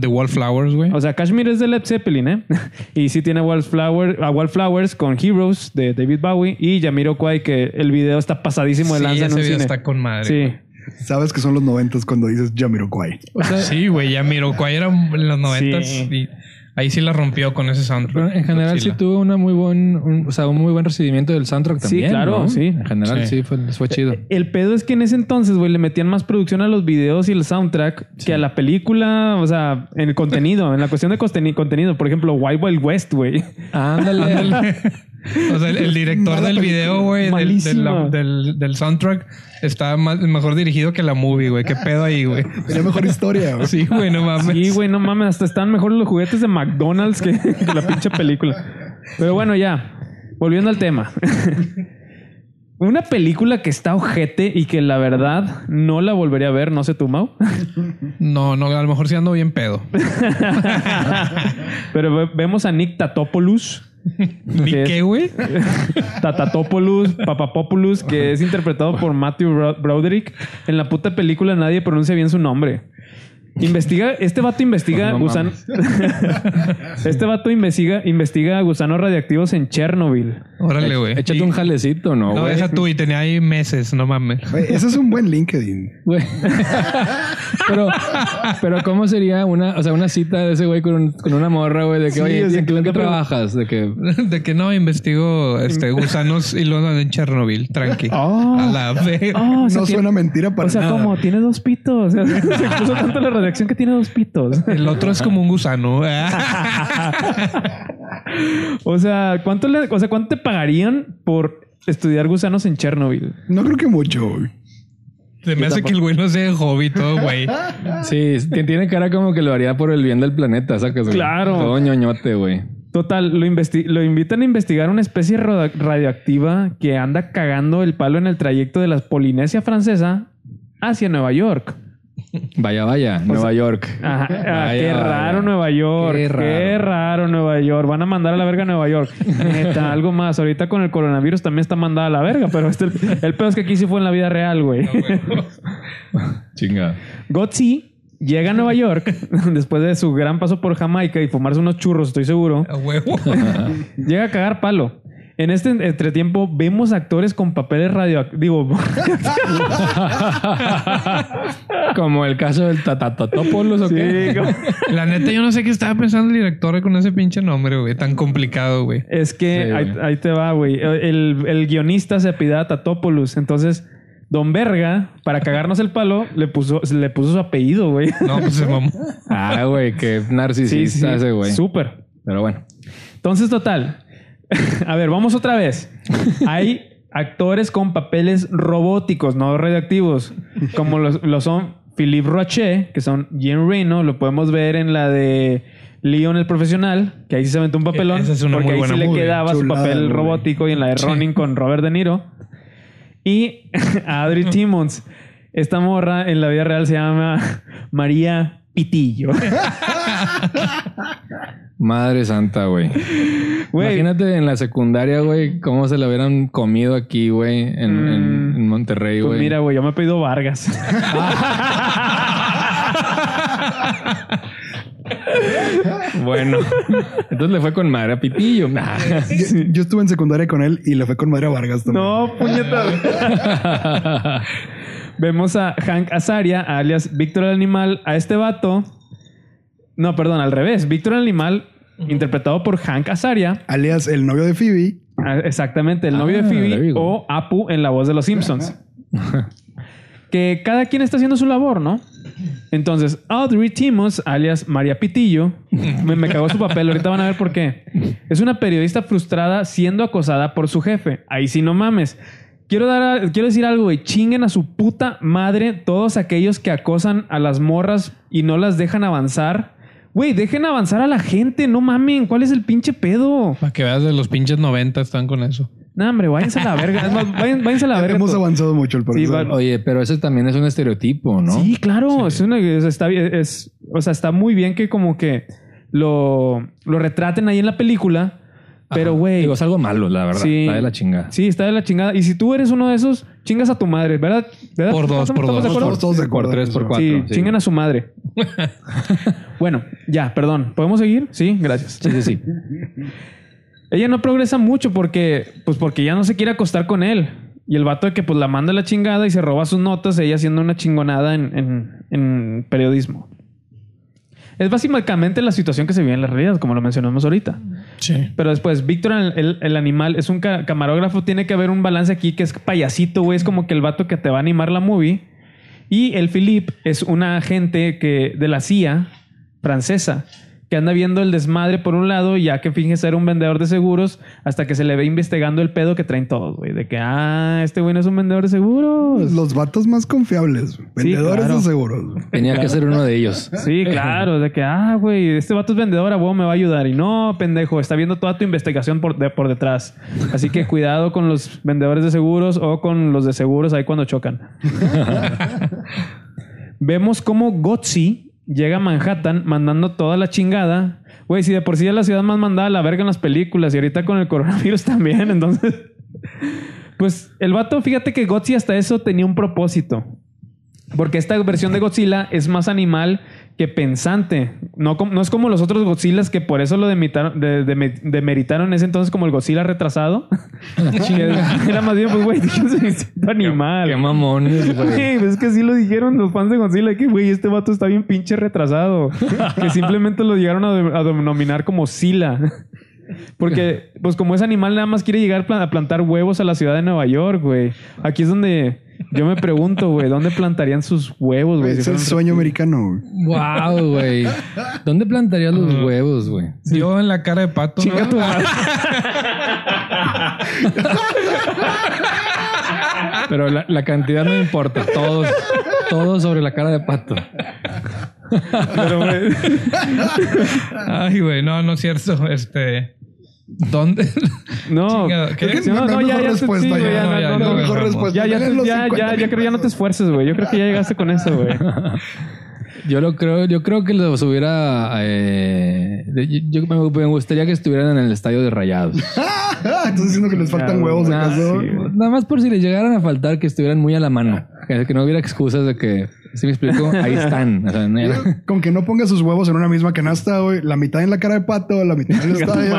The Wallflowers, güey.
O sea, Kashmir es de Led Zeppelin, ¿eh? y sí tiene Wallflower, a Wallflowers con Heroes de David Bowie y Jamiroquai, que el video está pasadísimo de
Sí,
lanza en
ese
un
video
cine.
está con madre.
Sí.
Sabes que son los noventas cuando dices Jamiroquai.
Sí, güey, ya miro cuál era en los noventas
Sí.
y ahí sí la rompió con ese
Pero
soundtrack.
en general sí tuvo una muy buen, un- o sea, un muy buen recibimiento del soundtrack
Sí,
también.
claro,
¿no?
sí.
En general
Sí.
sí, fue, fue chido.
El pedo es que en ese entonces, güey, le metían más producción a los videos y el soundtrack que a la película, o sea, en el contenido, en la cuestión de conteni- contenido. Por ejemplo, Wild Wild West, güey.
Ándale.
O sea, el, el director
Mala
del
película.
video, güey, del, del,
Malísima.
del- del soundtrack está más, mejor dirigido que la movie, güey. ¿Qué pedo ahí, güey?
Tenía mejor historia. güey.
Sí, güey, no mames.
Sí, güey, no mames, hasta están mejor los juguetes de McDonald's que, que la pinche película. Pero bueno, ya, volviendo al tema. Una película que está ojete y que la verdad no la volvería a ver, no sé tú, Mau.
No, no, a lo mejor sí ando bien pedo.
Pero ve- vemos a Nick Tatopoulos.
¿Ni qué, güey?
Tatatopoulos, Papapopoulos, que es interpretado por Matthew Bro- Broderick. En la puta película nadie pronuncia bien su nombre. Investiga, este vato investiga
No
gusanos. este vato investiga, investiga gusanos radiactivos en Chernobyl.
Órale, güey.
Échate
Y-
un jalecito, ¿no,
No,
güey?
deja tú y tenía ahí meses, no mames.
Güey, Ese es un buen LinkedIn.
Güey. pero, pero ¿cómo sería una, o sea, una cita de ese güey con, un- con una morra, güey? De que,
Sí,
oye, ¿en qué trabajas? De que...
De que no investigo este, gusanos y luego en Chernobyl, tranqui.
Oh.
A la vez.
Oh, o sea,
No
tiene-
suena mentira para
o sea,
nada.
como tiene dos pitos. O sea, se puso tanto la radiación que tiene dos pitos.
El otro es como un gusano.
o sea, ¿cuánto le, o sea, ¿cuánto te pagarían por estudiar gusanos en Chernobyl?
No creo que mucho. güey.
Se me hace que el güey no sea de hobby todo, güey.
Sí, que tiene cara como que lo haría por el bien del planeta, ¿sacas? güey?
Claro.
Todo ñoñote, güey.
Total, lo, lo invitan a investigar una especie radioactiva que anda cagando el palo en el trayecto de la Polinesia francesa hacia Nueva York.
Vaya, vaya, Nueva York.
Ajá, ah,
Vaya,
qué
vaya.
raro Nueva York.
Qué
Qué
raro.
Nueva York. Van a mandar a la verga a Nueva York. Neta, algo más. Ahorita con el coronavirus también está mandada a la verga, pero este, el peor es que aquí sí fue en la vida real, güey.
Chinga.
Gotzi llega a Nueva York después de su gran paso por Jamaica y fumarse unos churros, estoy seguro.
A huevo.
Llega a cagar palo. En este entretiempo vemos actores con papeles radioactivos.
Como el caso del Tatatópolos o qué.
Sí, como-
La neta, yo no sé qué estaba pensando el director con ese pinche nombre, güey. Tan complicado, güey.
Es que
Sí,
ahí,
güey.
ahí te va, güey. El, el guionista se apellidaba Tatopoulos. Entonces, Don Verga, para cagarnos el palo, le puso, le puso su apellido, güey.
No, pues se mamó.
Ah, güey, qué narcisista ese güey.
Súper.
Pero bueno.
Entonces, total. A ver, vamos otra vez. Hay actores con papeles robóticos, no radioactivos, como los, lo son Philippe Rocher, que son Jean Reno, lo podemos ver en la de Leon el profesional, que ahí sí se aventó un papelón,
Esa es una
porque
muy
ahí
buena
sí le
movie.
quedaba su papel robótico y en la de
Sí.
Ronin con Robert De Niro. Y a Audrey Timmons, esta morra en la vida real se llama María Pitillo.
Madre santa, güey. Imagínate en la secundaria, güey, cómo se la hubieran comido aquí, güey, en, en- en Monterrey,
Pues
güey.
mira, güey, yo me he pedido Vargas.
Bueno, entonces le fue con madre a Pitillo. Nah.
Yo, yo estuve en secundaria con él y le fue con madre a Vargas también.
no, puñeta. Vemos a Hank Azaria, alias Víctor el Animal, a este vato. No, perdón, al revés. Víctor el Animal, interpretado por Hank Azaria.
Alias el novio de Phoebe.
Ah, Exactamente, el novio
Ah,
de
there
Phoebe o Apu en la voz de los Simpsons. que cada quien está haciendo su labor, ¿no? Entonces, Audrey Timos, alias María Pitillo, me, me cagó su papel. Ahorita van a ver por qué. Es una periodista frustrada siendo acosada por su jefe. Ahí sí no mames. Quiero, dar a- quiero decir algo, güey. Chinguen a su puta madre todos aquellos que acosan a las morras y no las dejan avanzar. Güey, dejen avanzar a la gente. No mamen. ¿Cuál es el pinche pedo?
Para que veas de los pinches 90 están con eso.
No, hombre, váyanse a la verga. Es más, váyan- váyanse a la verga.
Hemos avanzado mucho el
va-
Oye, pero ese también es un estereotipo, ¿no?
Sí, claro. Es una, es- está bien. Es, o sea, está muy bien que como que lo, lo retraten ahí en la película. Pero, güey.
Digo, es algo malo, la verdad.
Sí.
Está de la chingada.
Sí, está de la chingada. Y si tú eres uno de esos, chingas a tu madre, ¿verdad? ¿Verdad?
Por dos, por
¿Estamos
dos.
Estamos todos de.
Por tres, por cuatro.
Sí,
sí.
chinguen a su madre. bueno, ya, perdón. ¿Podemos seguir? Sí, gracias.
Sí, sí, sí.
Ella no progresa mucho porque, pues porque ya no se quiere acostar con él. Y el vato de que pues la manda a la chingada y se roba sus notas, ella haciendo una chingonada en, en- en periodismo. Es básicamente la situación que se vive en la realidad, como lo mencionamos ahorita.
Sí.
Pero después, Víctor, el, el- el animal, es un ca- camarógrafo, tiene que haber un balance aquí que es payasito, güey. Es como que el vato que te va a animar la movie. Y el Philippe es una agente que, de la CIA francesa que anda viendo el desmadre por un lado, ya que finge ser un vendedor de seguros, hasta que se le ve investigando el pedo que traen todos, güey. De que, ah, este güey no es un vendedor de seguros.
Los vatos más confiables. Vendedores
claro.
de seguros.
Tenía que ser uno de ellos.
Sí, claro, de que, ah, güey, este vato es vendedor, a huevo me va a ayudar. Y no, pendejo, está viendo toda tu investigación por, de- por detrás. Así que cuidado con los vendedores de seguros o con los de seguros ahí cuando chocan. Vemos cómo Gotzi llega a Manhattan mandando toda la chingada. Güey, si de por sí es la ciudad más mandada la verga en las películas y ahorita con el coronavirus también, entonces... Pues el vato, fíjate que Gotzi hasta eso tenía un propósito. Porque esta versión de Godzilla es más animal que pensante. No, no es como los otros Godzillas que por eso lo demitaron- de- de- demeritaron en ese entonces como el Godzilla retrasado. Era más bien, pues, güey, un animal.
Qué mamones, güey.
Güey, pues es que sí lo dijeron los fans de Godzilla, que güey, este vato está bien pinche retrasado. que simplemente lo llegaron a, a denominar como Sila. Porque, pues como es animal, nada más quiere llegar a plantar huevos a la ciudad de Nueva York, güey. Aquí es donde yo me pregunto, güey, ¿dónde plantarían sus huevos, güey? si
Es el sueño americano. güey.
Wow, güey. ¿Dónde plantarías los huevos, güey?
Yo en la cara de pato.
Chinga
¿no?
tu madre.
Pero la, la cantidad no importa. Todos, todos sobre la cara de pato.
Pero, güey,
Ay, güey, no, no es cierto. Este. ¿Dónde?
no.
Ya.
güey, ya,
no,
respuesta.
Ya, ya, ya,
50
ya, ya creo que ya no te esfuerces, güey. Yo creo que ya llegaste con eso, güey.
Yo lo creo, yo creo que los hubiera. eh, de- yo, me, gustaría que estuvieran en el estadio de Rayados.
Estás diciendo que les faltan
Ya,
huevos
ah,
acaso.
sí.
Nada más por si les llegaran a faltar que estuvieran muy a la mano. Que, que no hubiera excusas de que ¿Sí me explico? Ahí están. O sea, no era-
Con que no ponga sus huevos en una misma canasta, güey. La mitad en la cara de pato, la mitad en el estadio.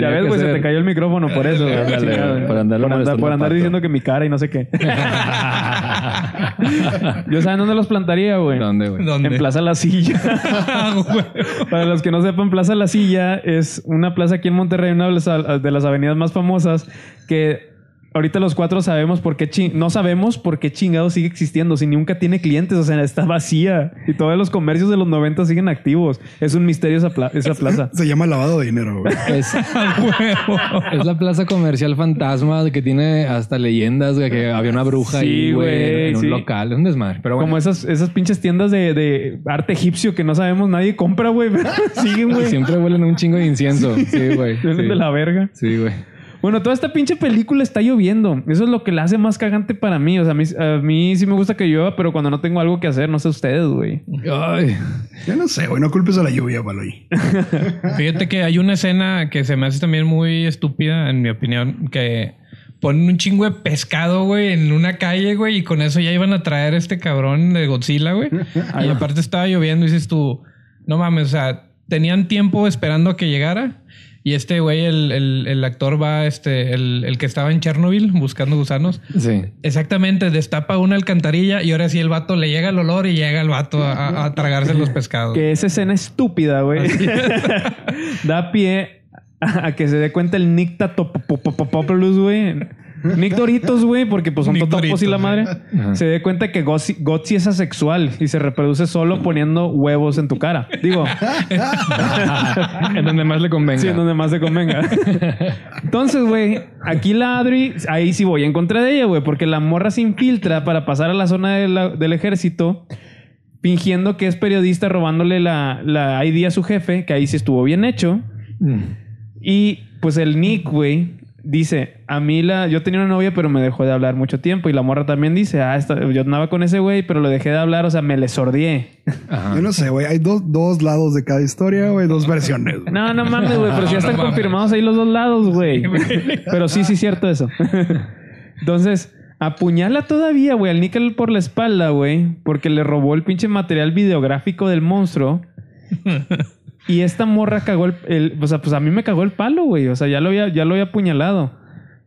Ya ves, güey, se te cayó el micrófono por eso.
por andarlo
por andar, por diciendo que mi cara y no sé qué. Yo saben dónde los plantaría, güey.
¿Dónde, güey?
¿Dónde?
En Plaza La Silla.
Ah.
Para los que no sepan, Plaza La Silla es una plaza aquí en Monterrey, una de las avenidas más famosas que ahorita los cuatro sabemos por qué no sabemos por qué chingado sigue existiendo, si nunca tiene clientes, o sea, está vacía y todos los comercios de los 90 siguen activos. Es un misterio esa, pla- esa plaza.
Se llama lavado de dinero, güey.
Es, la plaza comercial fantasma que tiene hasta leyendas de que había una bruja
Sí,
ahí, güey, en un
sí.
local. Es un desmadre. Pero bueno,
Como esas, esas pinches tiendas de, de arte egipcio que no sabemos, nadie compra, güey. Siguen, güey.
siempre huelen un chingo de incienso. Sí, güey. Sí.
de la verga.
Sí, güey.
Bueno, toda esta pinche película está lloviendo. Eso es lo que la hace más cagante para mí. O sea, a mí, a mí sí me gusta que llueva, pero cuando no tengo algo que hacer, no sé ustedes, güey.
Ay.
Yo no sé, güey. No culpes a la lluvia, Baloy.
Fíjate que hay una escena que se me hace también muy estúpida, en mi opinión, que ponen un chingo de pescado, güey, en una calle, güey, y con eso ya iban a traer este cabrón de Godzilla, güey. y aparte estaba lloviendo y dices tú, no mames, o sea, tenían tiempo esperando a que llegara. Y este güey, el, el- el actor va, este, el, el que estaba en Chernobyl buscando gusanos.
Sí.
Exactamente, destapa una alcantarilla y ahora sí el vato le llega el olor y llega el vato a, tragarse los pescados.
Que esa escena estúpida, güey. da pie a que se dé cuenta el Tatopopopopoulos, güey. Nick Doritos, güey, porque pues son totopos y la madre.
Ajá.
Se dé cuenta que Gotzi, es asexual y se reproduce solo poniendo huevos en tu cara. Digo,
en donde más le convenga.
Sí, en donde más se convenga. Entonces, güey, aquí la Adri, ahí sí voy en contra de ella, güey, porque la morra se infiltra para pasar a la zona de la- del ejército, fingiendo que es periodista, robándole la, la ID a su jefe, que ahí sí estuvo bien hecho.
Mm.
Y pues el Nick, güey, dice, a mí la, yo tenía una novia, pero me dejó de hablar mucho tiempo. Y la morra también dice, ah, esta- yo andaba con ese güey, pero lo dejé de hablar, o sea, me le sordié.
Yo no sé, güey. Hay dos, dos lados de cada historia, güey. Dos versiones.
No, no mames, güey, pero si ya
no
están
mames.
confirmados ahí los dos lados, güey. Pero sí, sí, cierto eso. Entonces, apuñala todavía, güey, al Nickel por la espalda, güey, porque le robó el pinche material videográfico del monstruo. Y esta morra cagó el, el- o sea, pues a mí me cagó el palo, güey. O sea, ya lo había, ya lo había apuñalado.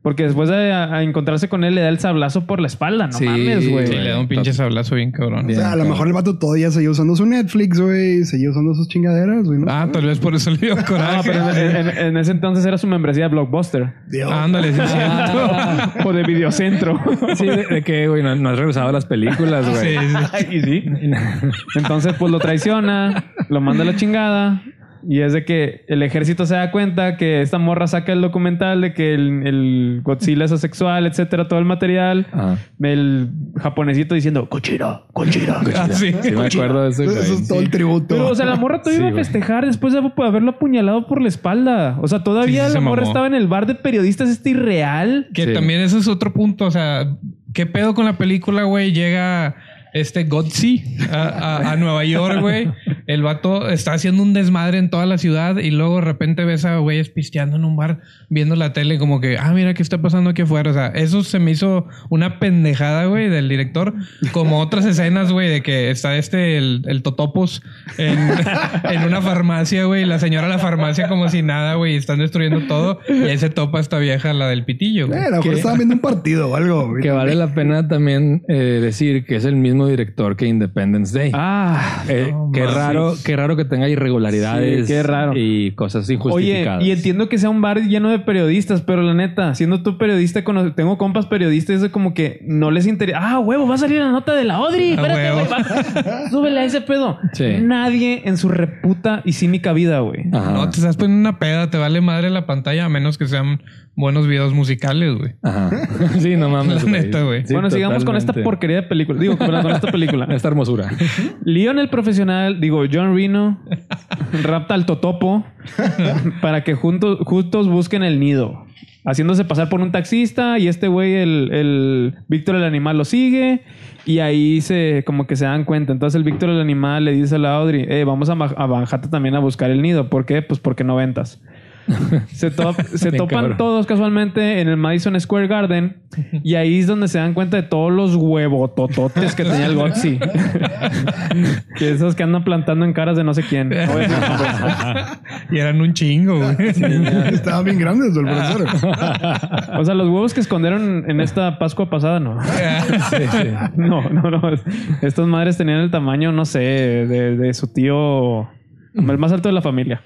Porque después de a- a encontrarse con él le da el sablazo por la espalda. No
Sí,
mames, güey.
Sí, le da un pinche sablazo bien cabrón.
O sea, a lo mejor el vato todavía seguía usando su Netflix, güey. Seguía usando sus chingaderas, güey. ¿no?
Ah, tal vez por eso le dio
No,
coraje.
pero en, en- en ese entonces era su membresía de Blockbuster.
Dios.
Ándale, sí, es cierto.
o de Videocentro.
Sí, de, de que, güey, no, no has regresado a las películas, güey.
Sí, sí.
y sí. Entonces, pues lo traiciona, lo manda a la chingada. Y es de que el ejército se da cuenta que esta morra saca el documental de que el, el Godzilla es asexual, etcétera, todo el material.
Ajá.
El japonesito diciendo, cochira, cochira.
Ah, sí.
Sí, me acuerdo de eso.
Eso, es todo el tributo.
Pero, o sea, la morra todavía
Sí,
iba a festejar después de haberlo apuñalado por la espalda. O sea, todavía
Sí, sí,
la
se
morra
mamó.
estaba en el bar de periodistas este irreal.
Que
Sí.
también ese es otro punto. O sea, ¿qué pedo con la película, güey? Llega este Godzi a, a- a Nueva York, güey. El vato está haciendo un desmadre en toda la ciudad y luego de repente ves a güeyes pisteando en un bar viendo la tele como que, ah, mira qué está pasando aquí afuera. O sea, eso se me hizo una pendejada, güey, del director. Como otras escenas, güey, de que está este, el, el Totopos en, en una farmacia, güey. La señora de la farmacia como si nada, güey. Están destruyendo todo. Y ahí se topa esta vieja, la del pitillo, güey.
Eh, a lo mejor estaban viendo un partido o algo, güey.
Que vale la pena también eh, decir que es el mismo director que Independence Day.
Ah,
Eh,
no
qué raro, qué raro que tenga irregularidades.
Sí, qué raro.
Y cosas
Oye,
injustificadas.
y entiendo que sea un bar lleno de periodistas, pero la neta, siendo tú periodista, tengo compas periodistas, es como que no les interesa. Ah, huevo, va a salir la nota de la Odri.
Ah,
Espérate, güey. Súbele a ese pedo.
Sí.
Nadie en su reputa y cínica vida, güey.
No, te estás poniendo una peda, te vale madre la pantalla a menos que sean buenos videos musicales, güey.
Ajá. Sí, no mames.
La neta, güey.
Sí,
bueno, sigamos con esta porquería de película. Digo, con con esta película.
Esta hermosura.
Leon el profesional, digo, John Reno, rapta al Totopo para que juntos, juntos busquen el nido. Haciéndose pasar por un taxista y este güey, el, el Víctor el animal, lo sigue y ahí se como que se dan cuenta. Entonces el Víctor el animal le dice a la Audrey, eh, vamos a, a Manhattan también a buscar el nido. ¿Por qué? Pues porque no ventas. Se, topan
cabrón.
todos casualmente en el Madison Square Garden y ahí es donde se dan cuenta de todos los huevotototes que tenía el Gotzi. que esos que andan plantando en caras de no sé quién. Nombres.
Y eran un chingo, güey.
Estaban bien grandes el profesor.
o sea, los huevos que escondieron en esta Pascua pasada, no. No, no, no. Estas madres tenían el tamaño, no sé, de, de su tío, el más alto de la familia.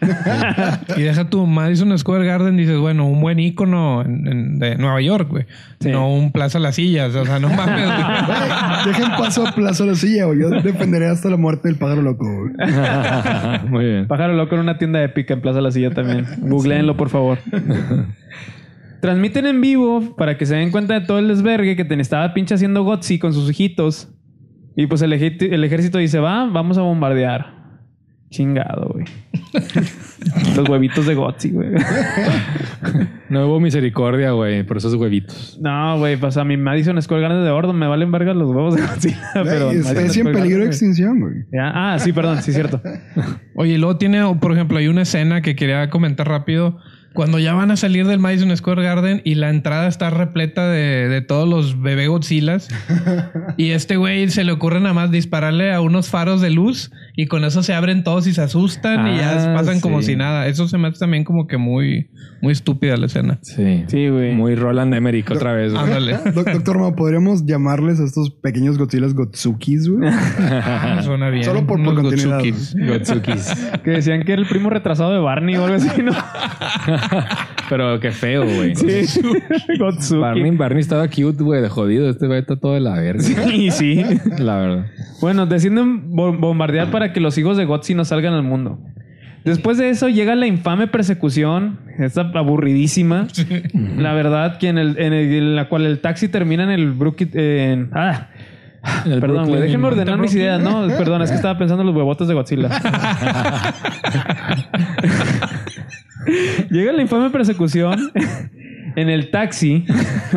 y deja tu Madison Square Garden, dices, bueno, un buen ícono en- en- de Nueva York, güey.
Sí.
No un Plaza Las Sillas. O sea, no mames, güey.
Dejen paso a Plaza de la Silla, güey. Yo defenderé hasta la muerte del pájaro loco, güey.
Muy bien.
Pájaro loco en una tienda épica en Plaza La Silla también. Googleenlo, por favor. Transmiten en vivo para que se den cuenta de todo el desvergue que te estaba pinche haciendo Gotzi con sus hijitos. Y pues el ejército dice, va, vamos a bombardear. Chingado, güey. Los huevitos de Gotzi, güey.
No hubo misericordia, güey, por esos huevitos.
No, güey, pues a mi Madison Square Garden de Ordo me valen verga los huevos de Godzilla. pero
especie en peligro de extinción, güey.
Ah, sí, perdón, sí, cierto.
Oye, y luego tiene, por ejemplo, hay una escena que quería comentar rápido. Cuando ya van a salir del Madison Square Garden y la entrada está repleta de, de todos los bebé Godzillas. y este güey se le ocurre nada más dispararle a unos faros de luz y con eso se abren todos y se asustan y ya
Ah,
pasan como
sí.
si nada. Eso se me hace también como que muy, muy estúpida la escena.
Sí.
Sí, güey.
Muy Roland Emmerich otra vez, güey.
Ándale.
Doc- Doctor Ma, ¿podríamos llamarles a estos pequeños Godzillas Gotsukis, güey?
Ah, Suena bien.
Solo por- por.
Gotsukis.
Gotsukis.
Que decían que era el primo retrasado de Barney o algo así, ¿no?
Pero qué feo, güey.
Sí. Gotsuki.
Barney, Barney estaba cute, güey, de jodido. Este güey está todo de la verga.
Y sí.
La verdad.
Bueno, deciden bo- bombardear para que los hijos de Gotzi no salgan al mundo. Después de eso llega la infame persecución, esta aburridísima. La verdad, que en, el, en, el- en la cual el taxi termina en el Brookit... en- ah,
el
perdón, güey.
Brooklyn-
Déjenme ordenar mis ideas. No, perdón, es que estaba pensando en los huevotes de Godzilla. Llega la infame persecución en el taxi,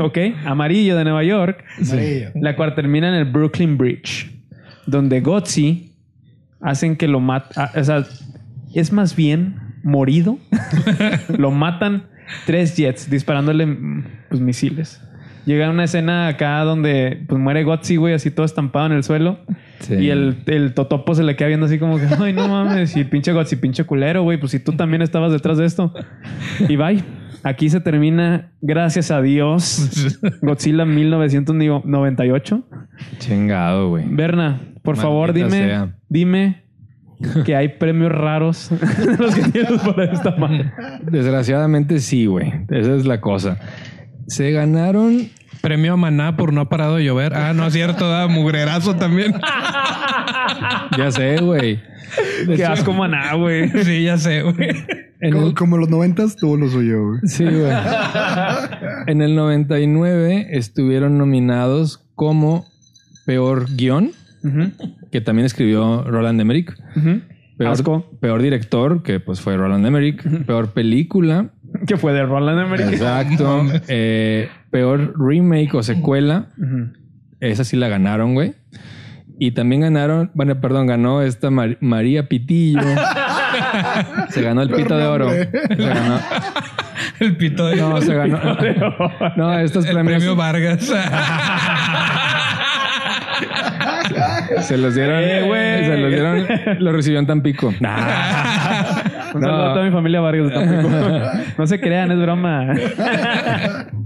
¿ok? Amarillo de Nueva York, la cual termina en el Brooklyn Bridge, donde Gotzi hacen que lo mata, o sea, es más bien morido, lo matan tres jets disparándole mm, pues, misiles. Llega una escena acá donde pues muere Gotzi, güey, así todo estampado en el suelo.
Sí.
Y el, el totopo se le queda viendo así como que, ay, no mames, y pinche Gotzi, pinche culero, güey, pues si tú también estabas detrás de esto. Y bye. Aquí se termina, gracias a Dios, Godzilla 1998.
Chingado, güey.
Berna, por
Maldita
favor, dime,
sea.
Dime que hay premios raros los que tienes por esta madre.
Desgraciadamente sí, güey. Esa es la cosa. Se ganaron.
Premio a Maná por no ha parado de llover. Ah, no es cierto, da mugrerazo también.
Ya sé, güey.
Qué
hecho,
asco maná, güey.
sí, ya sé, güey.
En
Como,
el,
como los noventas tuvo lo suyo, güey.
sí, güey. En el 99 estuvieron nominados como peor
guion,
Que también escribió Roland Emmerich. Peor,
Asco.
peor director, que pues fue Roland Emmerich. Peor película.
Que fue de Roland Emmerich.
Exacto. Eh, peor remake o secuela. Esa sí la ganaron, güey. Y también ganaron, bueno, perdón, ganó esta Mar- María Pitillo. se ganó el pito de oro. Se ganó-
El pito de
no, se ganó. No, estos
el
premios
premio Vargas.
se los dieron.
Eh, güey.
se los dieron. Lo recibió en Tampico.
Un saludo
No.
a toda mi familia Vargas de Tampico. No se crean, es broma.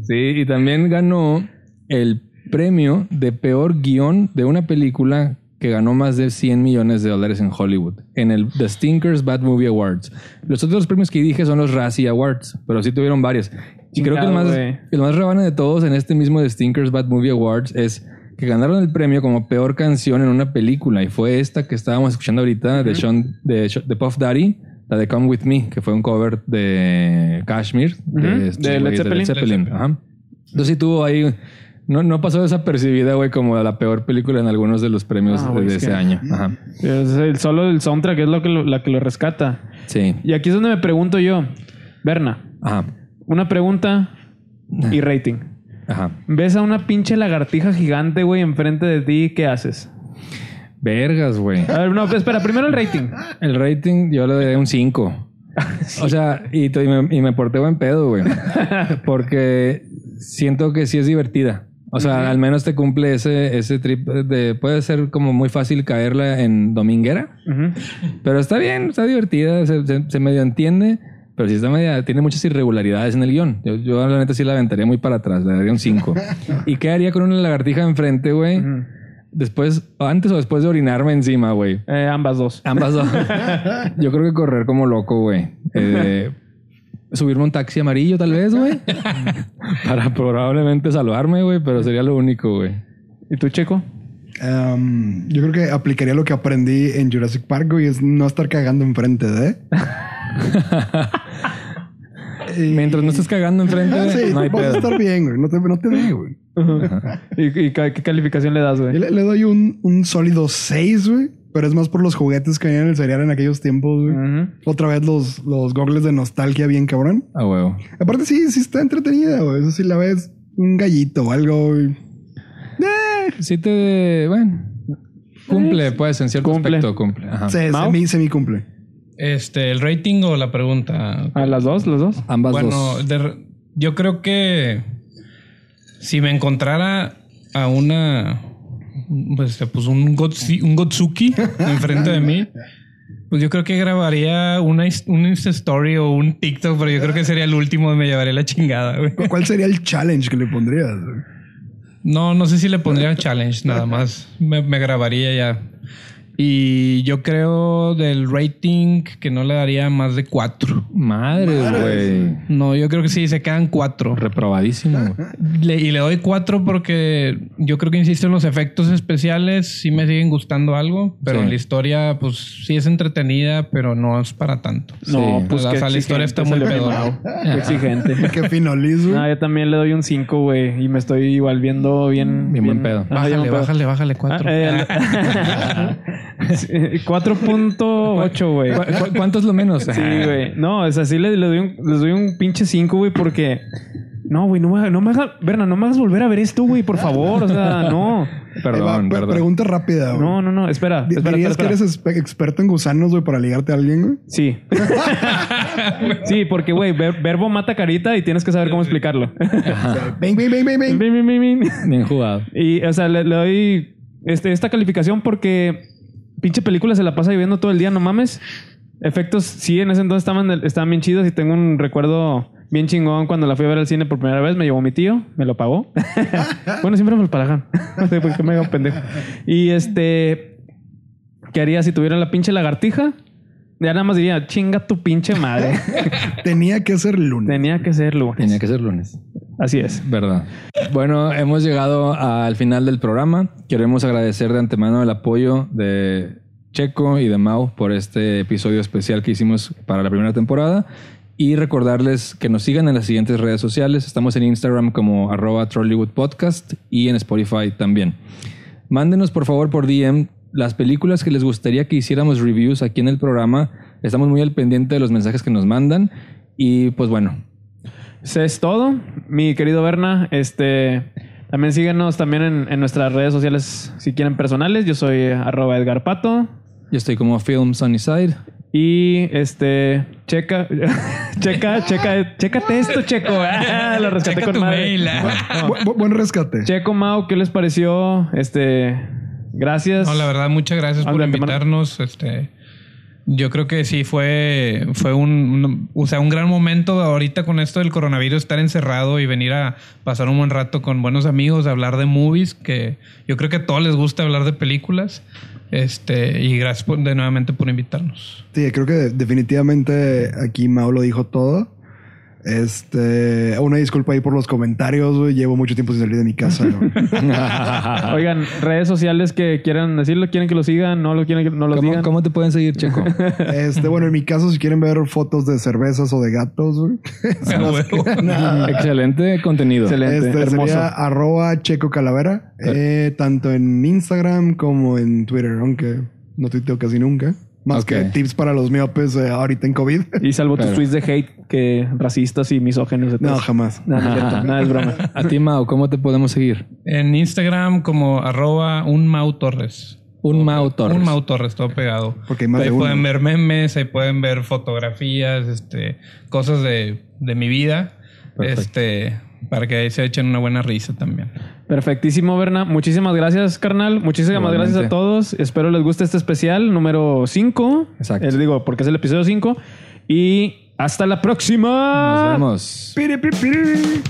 Sí, y también ganó el premio de peor guion de una película que ganó más de 100 millones de dólares en Hollywood, en el The Stinkers Bad Movie Awards. Los otros premios que dije son los Razzie Awards, pero sí tuvieron varios. Y creo que el más,
güey.
el más relevante de todos en este mismo The Stinkers Bad Movie Awards es que ganaron el premio como peor canción en una película y fue esta que estábamos escuchando ahorita de Sean de, de Puff Daddy, la de Come With Me, que fue un cover de Kashmir
Ujú,
estos
de Led
güeyes
Zeppelin.
Led Zeppelin.
Ajá. Entonces sí tuvo ahí. No, no pasó desapercibida, güey, como la peor película en algunos de los premios
Ah,
de,
güey,
de
es
ese
que-
año. Ajá.
Es el, solo el soundtrack es lo que lo, la que lo rescata.
Sí.
Y aquí es donde me pregunto yo, Berna,
Ajá.
una pregunta y rating.
Ajá.
Ves a una pinche lagartija gigante, güey, enfrente de ti, ¿qué haces?
Vergas, güey.
A ver, no, espera, primero el rating.
El rating yo le doy un 5. O sea, y, me, y me porté buen pedo, güey. Porque siento que sí es divertida. O sea, al menos te cumple ese, ese trip de... Puede ser como muy fácil caerla en dominguera. Pero está bien, está divertida, se, se- se medio entiende. Pero sí está media... Tiene muchas irregularidades en el guion. Yo, yo la neta sí la aventaría muy para atrás. Le daría un 5. ¿Y qué haría con una lagartija enfrente, güey? Después... Antes o después de orinarme encima, güey.
Eh, ambas dos.
Ambas dos. Yo creo que correr como loco, güey. Eh, subirme un taxi amarillo, tal vez, güey. Para probablemente salvarme, güey, pero sería lo único, güey.
¿Y tú, Checo?
Um, yo creo que aplicaría lo que aprendí en Jurassic Park, güey, es no estar cagando enfrente de. Y-
Mientras no estés cagando enfrente,
sí,
no hay
vas a estar bien, güey. No te, no te ve, güey.
¿Y, y ca- qué calificación le das,
Yo
güey?
le, le doy un, un sólido 6, güey. Pero es más por los juguetes que venían en el cereal en aquellos tiempos, güey.
Ujú.
Otra vez los, los gogles de nostalgia bien cabrón.
A huevo.
Aparte, sí, sí está entretenida, güey. Eso sí la ves un gallito o algo, güey. Eh,
Sí te... Bueno. Cumple, pues, en cierto
Cumple.
aspecto cumple. Ajá.
se,
¿Mau?
semi, semi cumple.
Este, el rating o la pregunta.
¿A las dos? ¿Los dos?
Ambas
bueno,
dos.
de- yo creo que si me encontrara a una, pues, pues un, Gotsi- un Gotsuki enfrente de mí, pues yo creo que grabaría una, un Insta Story o un TikTok, pero yo creo que sería el último y me llevaría la chingada, güey.
¿Cu- ¿Cuál sería el challenge que le pondrías?
No, no sé si le pondría challenge, nada más. Me, me grabaría ya. Y yo creo del rating que no le daría más de cuatro.
Madre, güey.
No, yo creo que sí, se quedan cuatro.
Reprobadísimo. güey.
Le- y le doy cuatro porque yo creo que insisto en los efectos especiales, sí me siguen gustando algo, pero
Sí.
en la historia, pues sí es entretenida, pero no es para tanto.
No,
Sí.
pues
O
qué
sea, la historia está muy.
Qué exigente.
Qué fino, Liz, güey.
No, yo también le doy un 5, güey. Y me estoy igual viendo bien...
Bien buen pedo.
Bájale, bájale, bájale cuatro.
Ah, eh, 4.8, güey.
¿Cu- cu- ¿Cuánto es lo menos?
Sí, güey. No, o sea, sí le, le doy un, les doy un pinche 5, güey, porque... No, güey, no me, no me hagas... Berna, no me hagas volver a ver esto, güey, por favor. O sea, no.
Va,
Perdón, perdón.
Pregunta rápida, güey.
No, no, no. Espera,
Di-
espera,
¿Dirías
espera,
que eres experto en gusanos, güey, para ligarte a alguien, güey?
Sí. sí, porque, güey, ver- verbo mata carita y tienes que saber cómo explicarlo.
Bing, bing, bing, bing, bing.
Bin, bin, bin, bin.
Bien jugado.
Y, o sea, le, le doy este, esta calificación porque pinche película se la pasa viviendo todo el día, no mames. Efectos, sí, en ese entonces estaban, estaban bien chidos y tengo un recuerdo bien chingón cuando la fui a ver al cine por primera vez. Me llevó mi tío, me lo pagó. bueno, siempre me lo pagan. no sé por qué me hago pendejo. Y este, ¿qué haría si tuviera la pinche lagartija? Ya nada más diría, chinga tu pinche madre.
Tenía que ser lunes.
Tenía que ser lunes.
Tenía que ser lunes.
Así es.
Verdad. Bueno, hemos llegado al final del programa. Queremos agradecer de antemano el apoyo de Checo y de Mau por este episodio especial que hicimos para la primera temporada. Y recordarles que nos sigan en las siguientes redes sociales. Estamos en Instagram como arroba Podcast y en Spotify también. Mándenos por favor por DM las películas que les gustaría que hiciéramos reviews aquí en el programa. Estamos muy al pendiente de los mensajes que nos mandan. Y pues bueno,
Eso es todo, mi querido Berna. Este, también síguenos también en, en nuestras redes sociales si quieren personales. Yo soy arroba Edgar Pato.
yo estoy como Film Sunnyside.
Y este, checa, checa, checa, chécate esto, Checo. Ah, lo rescaté
Checa
con
tu
madre.
mail. ah.
Bu- bu- buen rescate.
Checo Mau, ¿qué les pareció? Este, gracias.
No, la verdad, muchas gracias por
Habla,
invitarnos. Este, yo creo que sí fue, fue un, o sea, un gran momento ahorita con esto del coronavirus, estar encerrado y venir a pasar un buen rato con buenos amigos, hablar de movies, que yo creo que a todos les gusta hablar de películas. Este, y gracias por- de nuevamente por invitarnos.
Sí, creo que definitivamente aquí Mao lo dijo todo. Este, una disculpa ahí por los comentarios, güey. Llevo mucho tiempo sin salir de mi casa.
Oigan, redes sociales que quieran decirlo, quieren que lo sigan, no lo quieren que no lo
¿Cómo,
sigan.
cómo te pueden seguir, Checo?
Este, bueno, en mi caso, si quieren ver fotos de cervezas o de gatos, güey.
Ah.
Excelente contenido.
Excelente,
Este
hermoso.
sería arroba Checo Calavera, eh, tanto en Instagram como en Twitter, aunque no tuiteo casi nunca. Más que tips para los miopes eh, ahorita en COVID.
Y salvo tus tweets de hate que racistas y misógenos.
no, jamás.
No, no es cierto. Nada es broma.
A ti, Mao, ¿cómo te podemos seguir?
En Instagram como arroba un Mau Torres.
Un Mau Torres.
Un Mau Torres, todo pegado.
Porque hay más
ahí
de uno.
pueden ver memes, ahí pueden ver fotografías, este, cosas de, de mi vida.
Perfecto.
Este, para que ahí se echen una buena risa también.
Perfectísimo, Berna. Muchísimas gracias, carnal. Muchísimas
Igualmente.
gracias a todos. Espero les guste este especial número 5.
Exacto.
Les digo, porque es el episodio 5. Y hasta la próxima.
Nos vemos.
Piri, piri, piri.